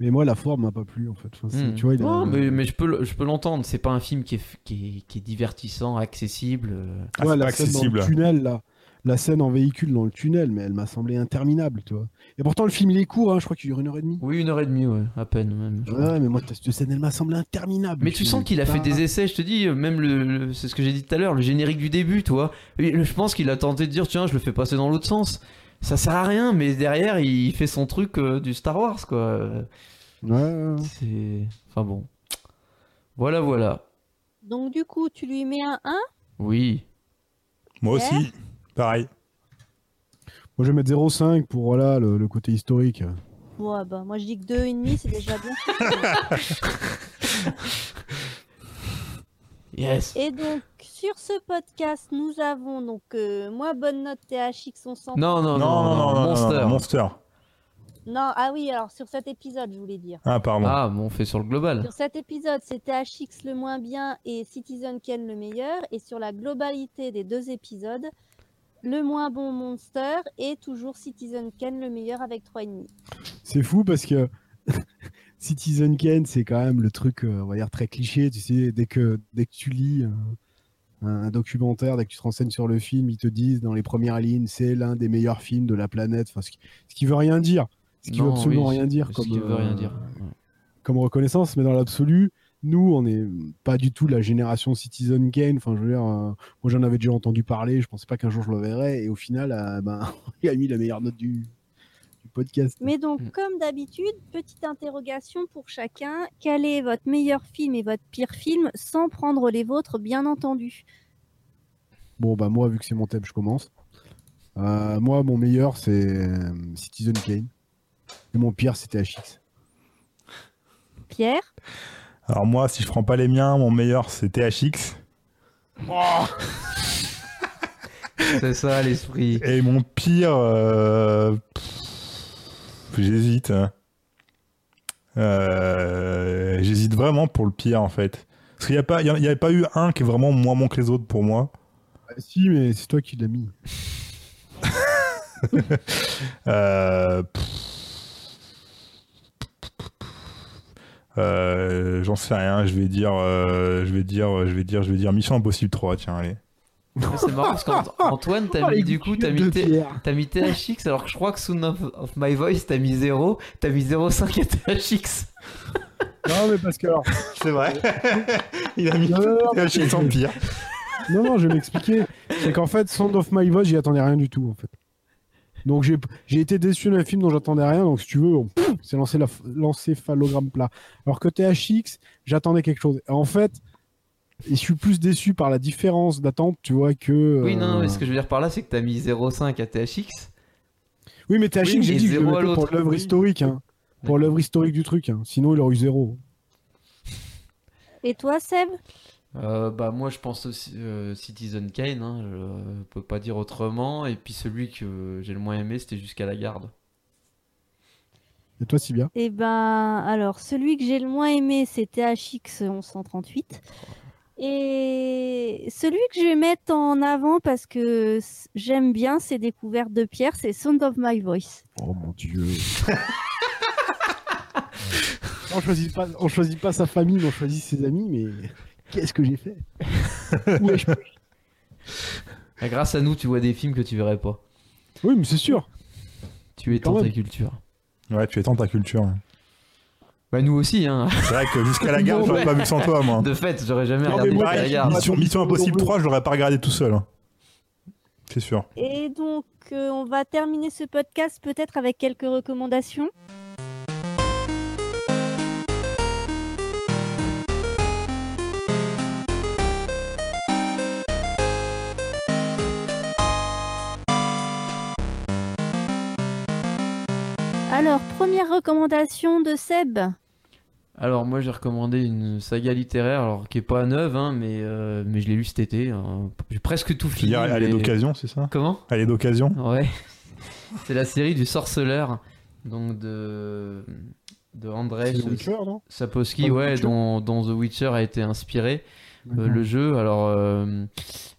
S3: Mais moi, la forme m'a pas plu en fait. Enfin,
S4: Hmm.
S3: Tu vois, il a-
S4: Oh, mais, mais je peux, le- je peux l'entendre. C'est pas un film qui est, qui est, qui est divertissant, accessible. euh.
S5: Ah,
S3: Ouais, la scène dans
S5: accessible.
S3: le tunnel, là. La scène en véhicule dans le tunnel, mais elle m'a semblé interminable, tu vois. Et pourtant, le film, il est court, hein, je crois qu'il dure une heure et demie.
S4: Oui, une heure et demie, ouais, à peine même.
S3: Ouais, mais moi, cette scène, elle m'a semblé interminable.
S4: Mais tu sens qu'il a fait des essais, je te dis, euh, même le, le- c'est ce que j'ai dit tout à l'heure, le générique du début, tu vois. Je pense qu'il a tenté de dire, tiens, je le fais passer dans l'autre sens. Ça sert à rien, mais derrière, il fait son truc euh, du Star Wars, quoi.
S3: Ouais.
S4: C'est. Enfin bon. Voilà, voilà.
S2: Donc du coup, tu lui mets un 1
S4: Oui.
S5: Moi aussi, pareil.
S3: Moi, je vais mettre 0,5 pour voilà, le, le côté historique.
S2: Ouais, bah moi je dis que 2,5 c'est déjà bien.
S4: Yes.
S2: Et donc, sur ce podcast, nous avons donc euh, moi, bonne note THX, on s'en
S4: Non, non, non,
S5: Non, non, non, non,
S4: Monster.
S5: non, Monster.
S2: Non, ah oui, alors sur cet épisode, je voulais dire.
S5: Ah, pardon.
S4: Ah, bon, on fait sur le global.
S2: Sur cet épisode, c'est THX le moins bien et Citizen Ken le meilleur. Et sur la globalité des deux épisodes, le moins bon Monster et toujours Citizen Ken le meilleur avec 3,5.
S3: C'est fou parce que Citizen Kane, c'est quand même le truc, euh, on va dire, très cliché. Tu sais, dès que, dès que tu lis euh, un, documentaire, dès que tu te renseignes sur le film, ils te disent dans les premières lignes, c'est l'un des meilleurs films de la planète. Enfin, ce, qui, ce qui veut rien dire. Ce qui veut
S4: Non,
S3: absolument
S4: oui,
S3: rien dire.
S4: Ce
S3: Comme,
S4: veut rien
S3: euh,
S4: dire. Ouais.
S3: comme reconnaissance, mais dans l'absolu, nous, on n'est pas du tout la génération Citizen Kane. Enfin, je veux dire, euh, moi j'en avais déjà entendu parler, je pensais pas qu'un jour je le verrais, et au final, euh, ben, il a mis la meilleure note du podcast.
S2: Mais donc,
S4: Mm.
S2: comme d'habitude, petite interrogation pour chacun. Quel est votre meilleur film et votre pire film sans prendre les vôtres, bien entendu?
S3: Bon, bah moi, vu que c'est mon thème, je commence. Euh, moi, mon meilleur, c'est euh, Citizen Kane. Et mon pire, c'était HX.
S2: Pierre?
S5: Alors, moi, si je prends pas les miens, mon meilleur, c'est THX.
S4: C'est ça l'esprit.
S5: Et mon pire, euh, j'hésite. hein. Euh, j'hésite vraiment pour le pire en fait. Parce qu'il n'y a pas, il y a- il y avait pas eu un qui est vraiment moins bon que les autres pour moi.
S3: Ah, si, mais c'est toi qui l'as mis.
S5: Euh. Euh, J'en sais rien. Je vais dire, euh, je vais dire, je vais dire, je vais dire Mission Impossible 3. Tiens, allez.
S4: C'est marrant parce qu'Antoine, t'as
S3: Oh,
S4: mis du coup, t'as mis, t'as mis THX alors que je crois que Sound of, of My Voice, t'as mis 0, t'as mis 0,5 à THX.
S3: Non, mais parce que alors,
S5: C'est vrai. Il a mis
S3: Non, non, non,
S5: THX en pire.
S3: Non, non, je vais m'expliquer. C'est qu'en fait, Sound of My Voice, j'y attendais rien du tout, en fait. Donc j'ai j'ai été déçu d'un film dont j'attendais rien. Donc si tu veux, on- pff, c'est lancé la l'encéphalogramme plat. Alors que THX, j'attendais quelque chose. Et en fait, je suis plus déçu par la différence d'attente, tu vois, que.
S4: Oui, non,
S3: euh,
S4: mais ce que je veux dire par là, c'est que t'as mis 0,5 à THX.
S3: Oui, mais THX,
S4: Oui,
S3: j'ai dit que je le pour l'œuvre
S4: Oui.
S3: historique. hein. Pour l'œuvre historique du truc. hein. Sinon, il aurait eu zéro.
S2: Et toi, Seb?
S4: Euh, bah moi je pense aussi euh, Citizen Kane, hein, je peux pas dire autrement. Et puis celui que j'ai le moins aimé, c'était jusqu'à la garde.
S3: Et toi, si bien.
S2: Eh ben, alors, celui que j'ai le moins aimé, c'est THX 1138. Et celui que je vais mettre en avant parce que j'aime bien ces découvertes de Pierre, c'est Sound of My Voice.
S3: Oh mon dieu. on choisit pas, on choisit pas sa famille, mais on choisit ses amis. Mais qu'est-ce que j'ai fait? Où ai-je pu
S4: Et grâce à nous, tu vois des films que tu verrais pas.
S3: Oui, mais c'est sûr.
S4: Tu étends ta culture.
S5: Ouais, tu étends ta culture.
S4: Bah nous aussi, hein.
S5: C'est vrai que jusqu'à la garde,
S3: Non,
S5: j'aurais pas vu sans toi, moi.
S4: De fait, j'aurais jamais
S3: Non,
S4: regardé jusqu'à la
S5: Mission Impossible 3, je l'aurais pas regardé tout seul. hein. C'est sûr.
S2: Et donc, euh, on va terminer ce podcast peut-être avec quelques recommandations. Alors, première recommandation de Seb.
S4: Alors moi j'ai recommandé une saga littéraire, alors qui est pas neuve, hein, mais, euh, mais je l'ai lu cet été. hein. J'ai presque tout fini.
S5: dire, elle est
S4: mais-
S5: d'occasion, c'est ça?
S4: Comment?
S5: Elle est d'occasion?
S4: Ouais. C'est la série du sorceleur, donc de de
S3: C'est The Witcher, non?
S4: Ouais,
S3: Witcher
S4: dont, dont The Witcher a été inspiré. Euh, le jeu, alors euh,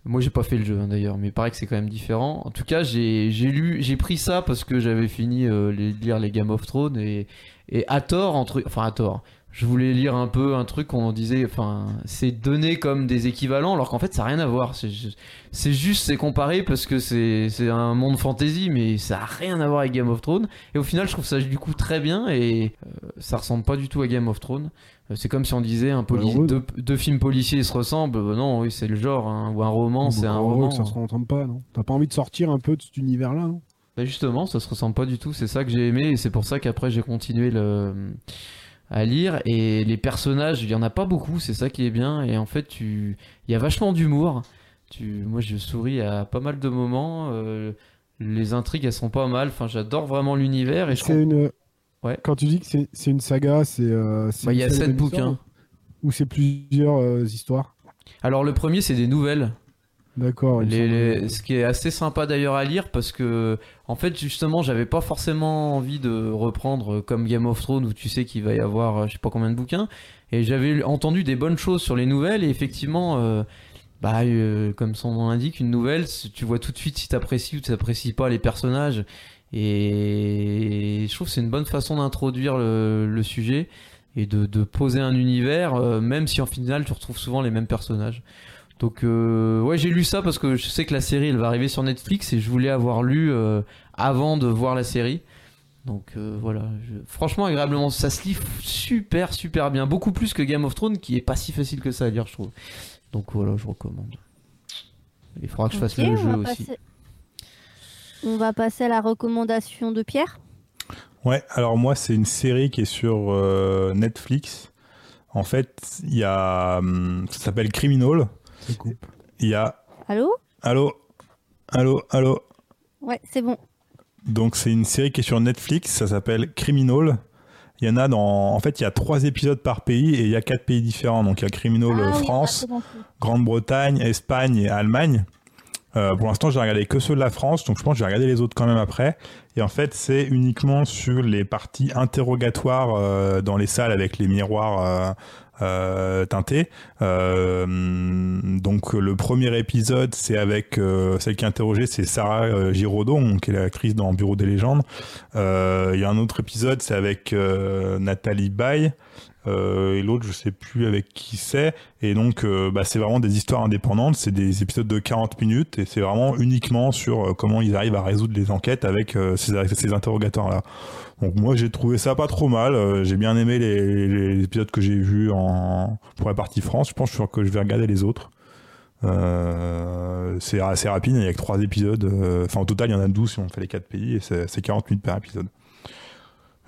S4: moi j'ai pas fait le jeu hein, d'ailleurs, mais il paraît que c'est quand même différent. En tout cas, j'ai j'ai lu, j'ai pris ça parce que j'avais fini euh, les, de lire les Game of Thrones et, et à tort entre enfin à tort je voulais lire un peu un truc qu'on disait enfin c'est donné comme des équivalents alors qu'en fait ça n'a rien à voir. C'est ju- c'est juste c'est comparé parce que c'est un monde fantasy mais ça a rien à voir avec Game of Thrones. Et au final je trouve ça du coup très bien et euh, ça ressemble pas du tout à Game of Thrones. Euh, c'est comme si on disait un poli-
S3: heureux.
S4: deux, deux films policiers se ressemblent. Euh, non oui c'est le genre hein, ou un roman c'est un roman
S3: que ça se entende pas, non. T'as pas envie de sortir un peu de cet univers-là, non?
S4: Bah justement, ça se ressemble pas du tout. C'est ça que j'ai aimé et c'est pour ça qu'après j'ai continué le... à lire. Et les personnages, il y en a pas beaucoup, c'est ça qui est bien. Et en fait, tu... il y a vachement d'humour. Tu... Moi, je souris à pas mal de moments. euh, Les intrigues, elles sont pas mal. Enfin, j'adore vraiment l'univers. Et je
S3: C'est une.
S4: Ouais.
S3: Quand tu dis que c'est une saga, c'est. euh,
S4: Bah, il y a sept bouquins.
S3: Ou c'est plusieurs euh, histoires?
S4: Alors, le premier, c'est des nouvelles.
S3: D'accord.
S4: Les- ce qui est assez sympa d'ailleurs à lire parce que en fait justement j'avais pas forcément envie de reprendre euh, comme Game of Thrones où tu sais qu'il va y avoir euh, je sais pas combien de bouquins et j'avais entendu des bonnes choses sur les nouvelles et effectivement euh, bah euh, comme son nom l'indique une nouvelle tu vois tout de suite si t'apprécies ou t'apprécies pas les personnages et je trouve que c'est une bonne façon d'introduire le, le sujet et de, de poser un univers euh, même si en final tu retrouves souvent les mêmes personnages donc euh, ouais j'ai lu ça parce que je sais que la série elle va arriver sur Netflix et je voulais avoir lu euh, avant de voir la série. Donc euh, voilà, je- franchement agréablement ça se lit super super bien, beaucoup plus que Game of Thrones qui est pas si facile que ça à lire je trouve. Donc voilà je recommande. Il faudra que je fasse le
S2: on
S4: jeu
S2: va
S4: aussi.
S2: passer- On va passer à la recommandation de Pierre.
S5: Ouais, alors moi, c'est une série qui est sur euh, Netflix. En fait, il y a. hum, Ça s'appelle Criminal.
S3: Ça coupe.
S5: Il y a.
S2: Allô?
S5: Allô? Allô Allô?
S2: Ouais, c'est bon.
S5: Donc, c'est une série qui est sur Netflix. Ça s'appelle Criminal. Il y en a dans. En fait, il y a trois épisodes par pays et il y a quatre pays différents. Donc, il y a Criminal
S2: Ah
S5: euh,
S2: oui,
S5: France,
S2: ah, bon.
S5: Grande-Bretagne, Espagne et Allemagne. Euh, pour l'instant, j'ai regardé que ceux de la France, donc je pense que j'ai regardé les autres quand même après. Et en fait, c'est uniquement sur les parties interrogatoires euh, dans les salles avec les miroirs euh, teintés. Euh, donc le premier épisode, c'est avec euh, celle qui est interrogée, c'est Sarah euh, Giraudot, donc, qui est l'actrice dans Bureau des légendes. Euh, Il y a un autre épisode, c'est avec euh, Nathalie Baye. Euh, et l'autre, je sais plus avec qui c'est. Et donc, bah, c'est vraiment des histoires indépendantes. C'est des épisodes de 40 minutes et c'est vraiment uniquement sur comment ils arrivent à résoudre les enquêtes avec ces, ces interrogatoires-là. Donc moi, j'ai trouvé ça pas trop mal. Euh, j'ai bien aimé les, les épisodes que j'ai vus en pour la partie France. Je pense que je vais regarder les autres. Euh, c'est assez rapide. Il y a que trois épisodes. Euh, Enfin, au total, il y en a 12 si on fait les quatre pays et c'est c'est 40 minutes par épisode.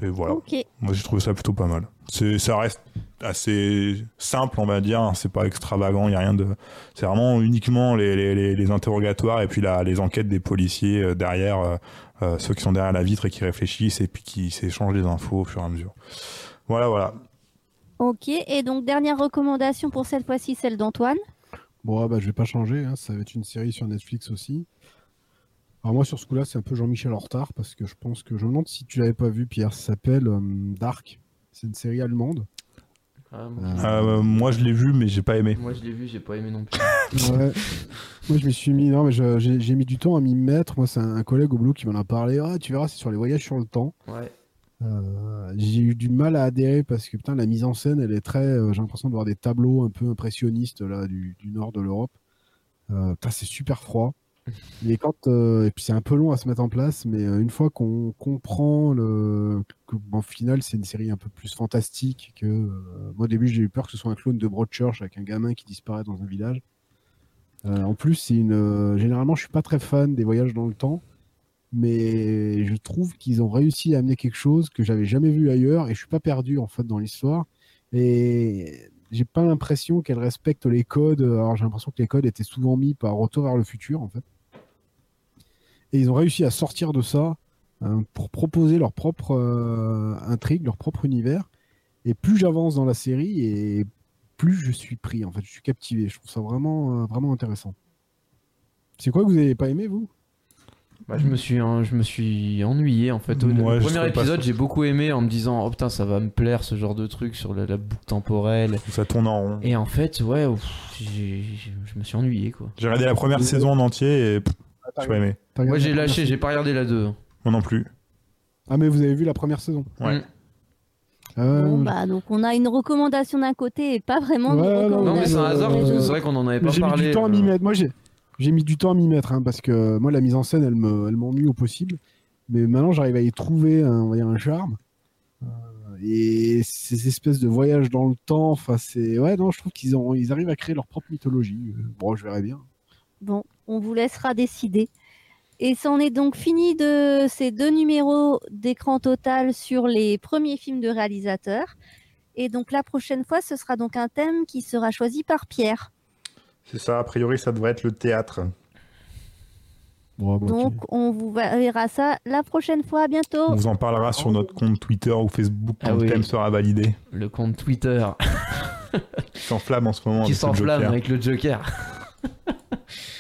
S5: Et voilà. Moi, j'ai trouvé ça plutôt pas mal. C'est, ça reste assez simple, on va dire. C'est pas extravagant, il y a rien de. C'est vraiment uniquement les, les, les, les interrogatoires et puis la, les enquêtes des policiers euh, derrière, euh, ceux qui sont derrière la vitre et qui réfléchissent et puis qui s'échangent les infos au fur et à mesure. Voilà, voilà.
S2: Ok. Et donc, dernière recommandation pour cette fois-ci, celle d'Antoine.
S3: Bon, ah bah, je vais pas changer. hein, Ça va être une série sur Netflix aussi. Alors, moi, sur ce coup-là, c'est un peu Jean-Michel en retard parce que je pense que je me demande si tu l'avais pas vu, Pierre. Ça s'appelle euh, Dark. C'est une série allemande.
S4: Ah, moi,
S3: Euh,
S5: Euh, moi, je l'ai vu, mais j'ai pas aimé.
S4: moi, je l'ai vu, j'ai pas aimé non plus.
S3: Ouais. Moi, je me suis mis. Non, mais j'ai mis du temps à m'y mettre. Moi, c'est un, un collègue au boulot qui m'en a parlé. Ah, tu verras, c'est sur les voyages sur le temps.
S4: Ouais.
S3: Euh, j'ai eu du mal à adhérer parce que putain, la mise en scène, elle est très. euh, j'ai l'impression de voir des tableaux un peu impressionnistes là du, du nord de l'Europe. Euh, putain, c'est super froid. Mais quand euh, et puis c'est un peu long à se mettre en place, mais euh, une fois qu'on comprend le, que, en final c'est une série un peu plus fantastique que euh, moi au début j'ai eu peur que ce soit un clone de Broadchurch avec un gamin qui disparaît dans un village. En plus c'est une généralement je suis pas très fan des voyages dans le temps, mais je trouve qu'ils ont réussi à amener quelque chose que j'avais jamais vu ailleurs et je suis pas perdu en fait dans l'histoire et j'ai pas l'impression qu'elle respecte les codes. Alors j'ai l'impression que les codes étaient souvent mis par Retour vers le futur en fait. Et ils ont réussi à sortir de ça euh, pour proposer leur propre euh, intrigue, leur propre univers. Et plus j'avance dans la série et plus je suis pris en fait, je suis captivé. Je trouve ça vraiment euh, vraiment intéressant. C'est quoi que vous n'avez pas aimé vous?
S4: Bah, je me suis hein, je me suis ennuyé en fait. Au-
S5: Ouais,
S4: le premier épisode, j'ai beaucoup aimé en me disant oh putain ça va me plaire ce genre de truc sur la, la boucle temporelle.
S5: Ça tourne en rond.
S4: Et en fait ouais pff, je me suis ennuyé quoi.
S5: J'ai regardé la première saison en entier et pff, j'ai pas aimé.
S3: T'as
S4: Moi j'ai lâché, j'ai pas regardé la 2.
S5: Moi non plus.
S3: Ah mais vous avez vu la première saison
S5: Ouais.
S4: Mm.
S3: Euh,
S2: Bon, bah, donc on a une recommandation d'un côté et pas vraiment de
S3: Ouais, non,
S2: recommandation.
S4: Non, mais c'est un hasard, parce que
S3: Euh,
S4: c'est vrai qu'on en avait pas
S3: j'ai mis
S4: parlé.
S3: du temps à
S4: euh,
S3: m'y mettre. Moi, j'ai j'ai mis du temps à m'y mettre hein, parce que moi, la mise en scène, elle me, elle m'ennuie au possible. Mais maintenant, j'arrive à y trouver, un, on va dire, un charme. Euh, et ces espèces de voyages dans le temps, enfin, c'est ouais, non, je trouve qu'ils ont, ils arrivent à créer leur propre mythologie. Bon, je verrai bien.
S2: Bon, on vous laissera décider. Et c'en est donc fini de ces deux numéros d'écran total sur les premiers films de réalisateurs. Et donc la prochaine fois, ce sera donc un thème qui sera choisi par Pierre.
S5: C'est ça, a priori, ça devrait être le théâtre.
S3: Bon, bon,
S2: Donc on vous verra ça la prochaine fois. À bientôt.
S5: On vous en parlera sur notre compte Twitter ou Facebook quand
S4: Ah
S5: le thème sera validé.
S4: Le compte Twitter
S5: Qui s'enflamme en ce moment.
S4: qui
S5: avec le
S4: s'enflamme
S5: Joker.
S4: avec le Joker.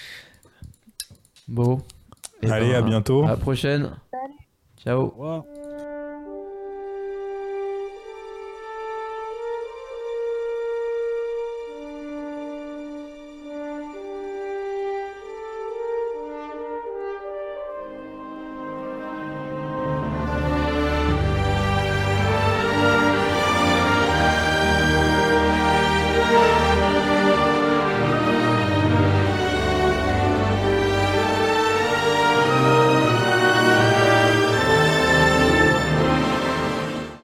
S4: bon. Eh
S5: Allez,
S4: ben,
S5: à bientôt.
S4: À la prochaine. Ciao.
S3: Au revoir.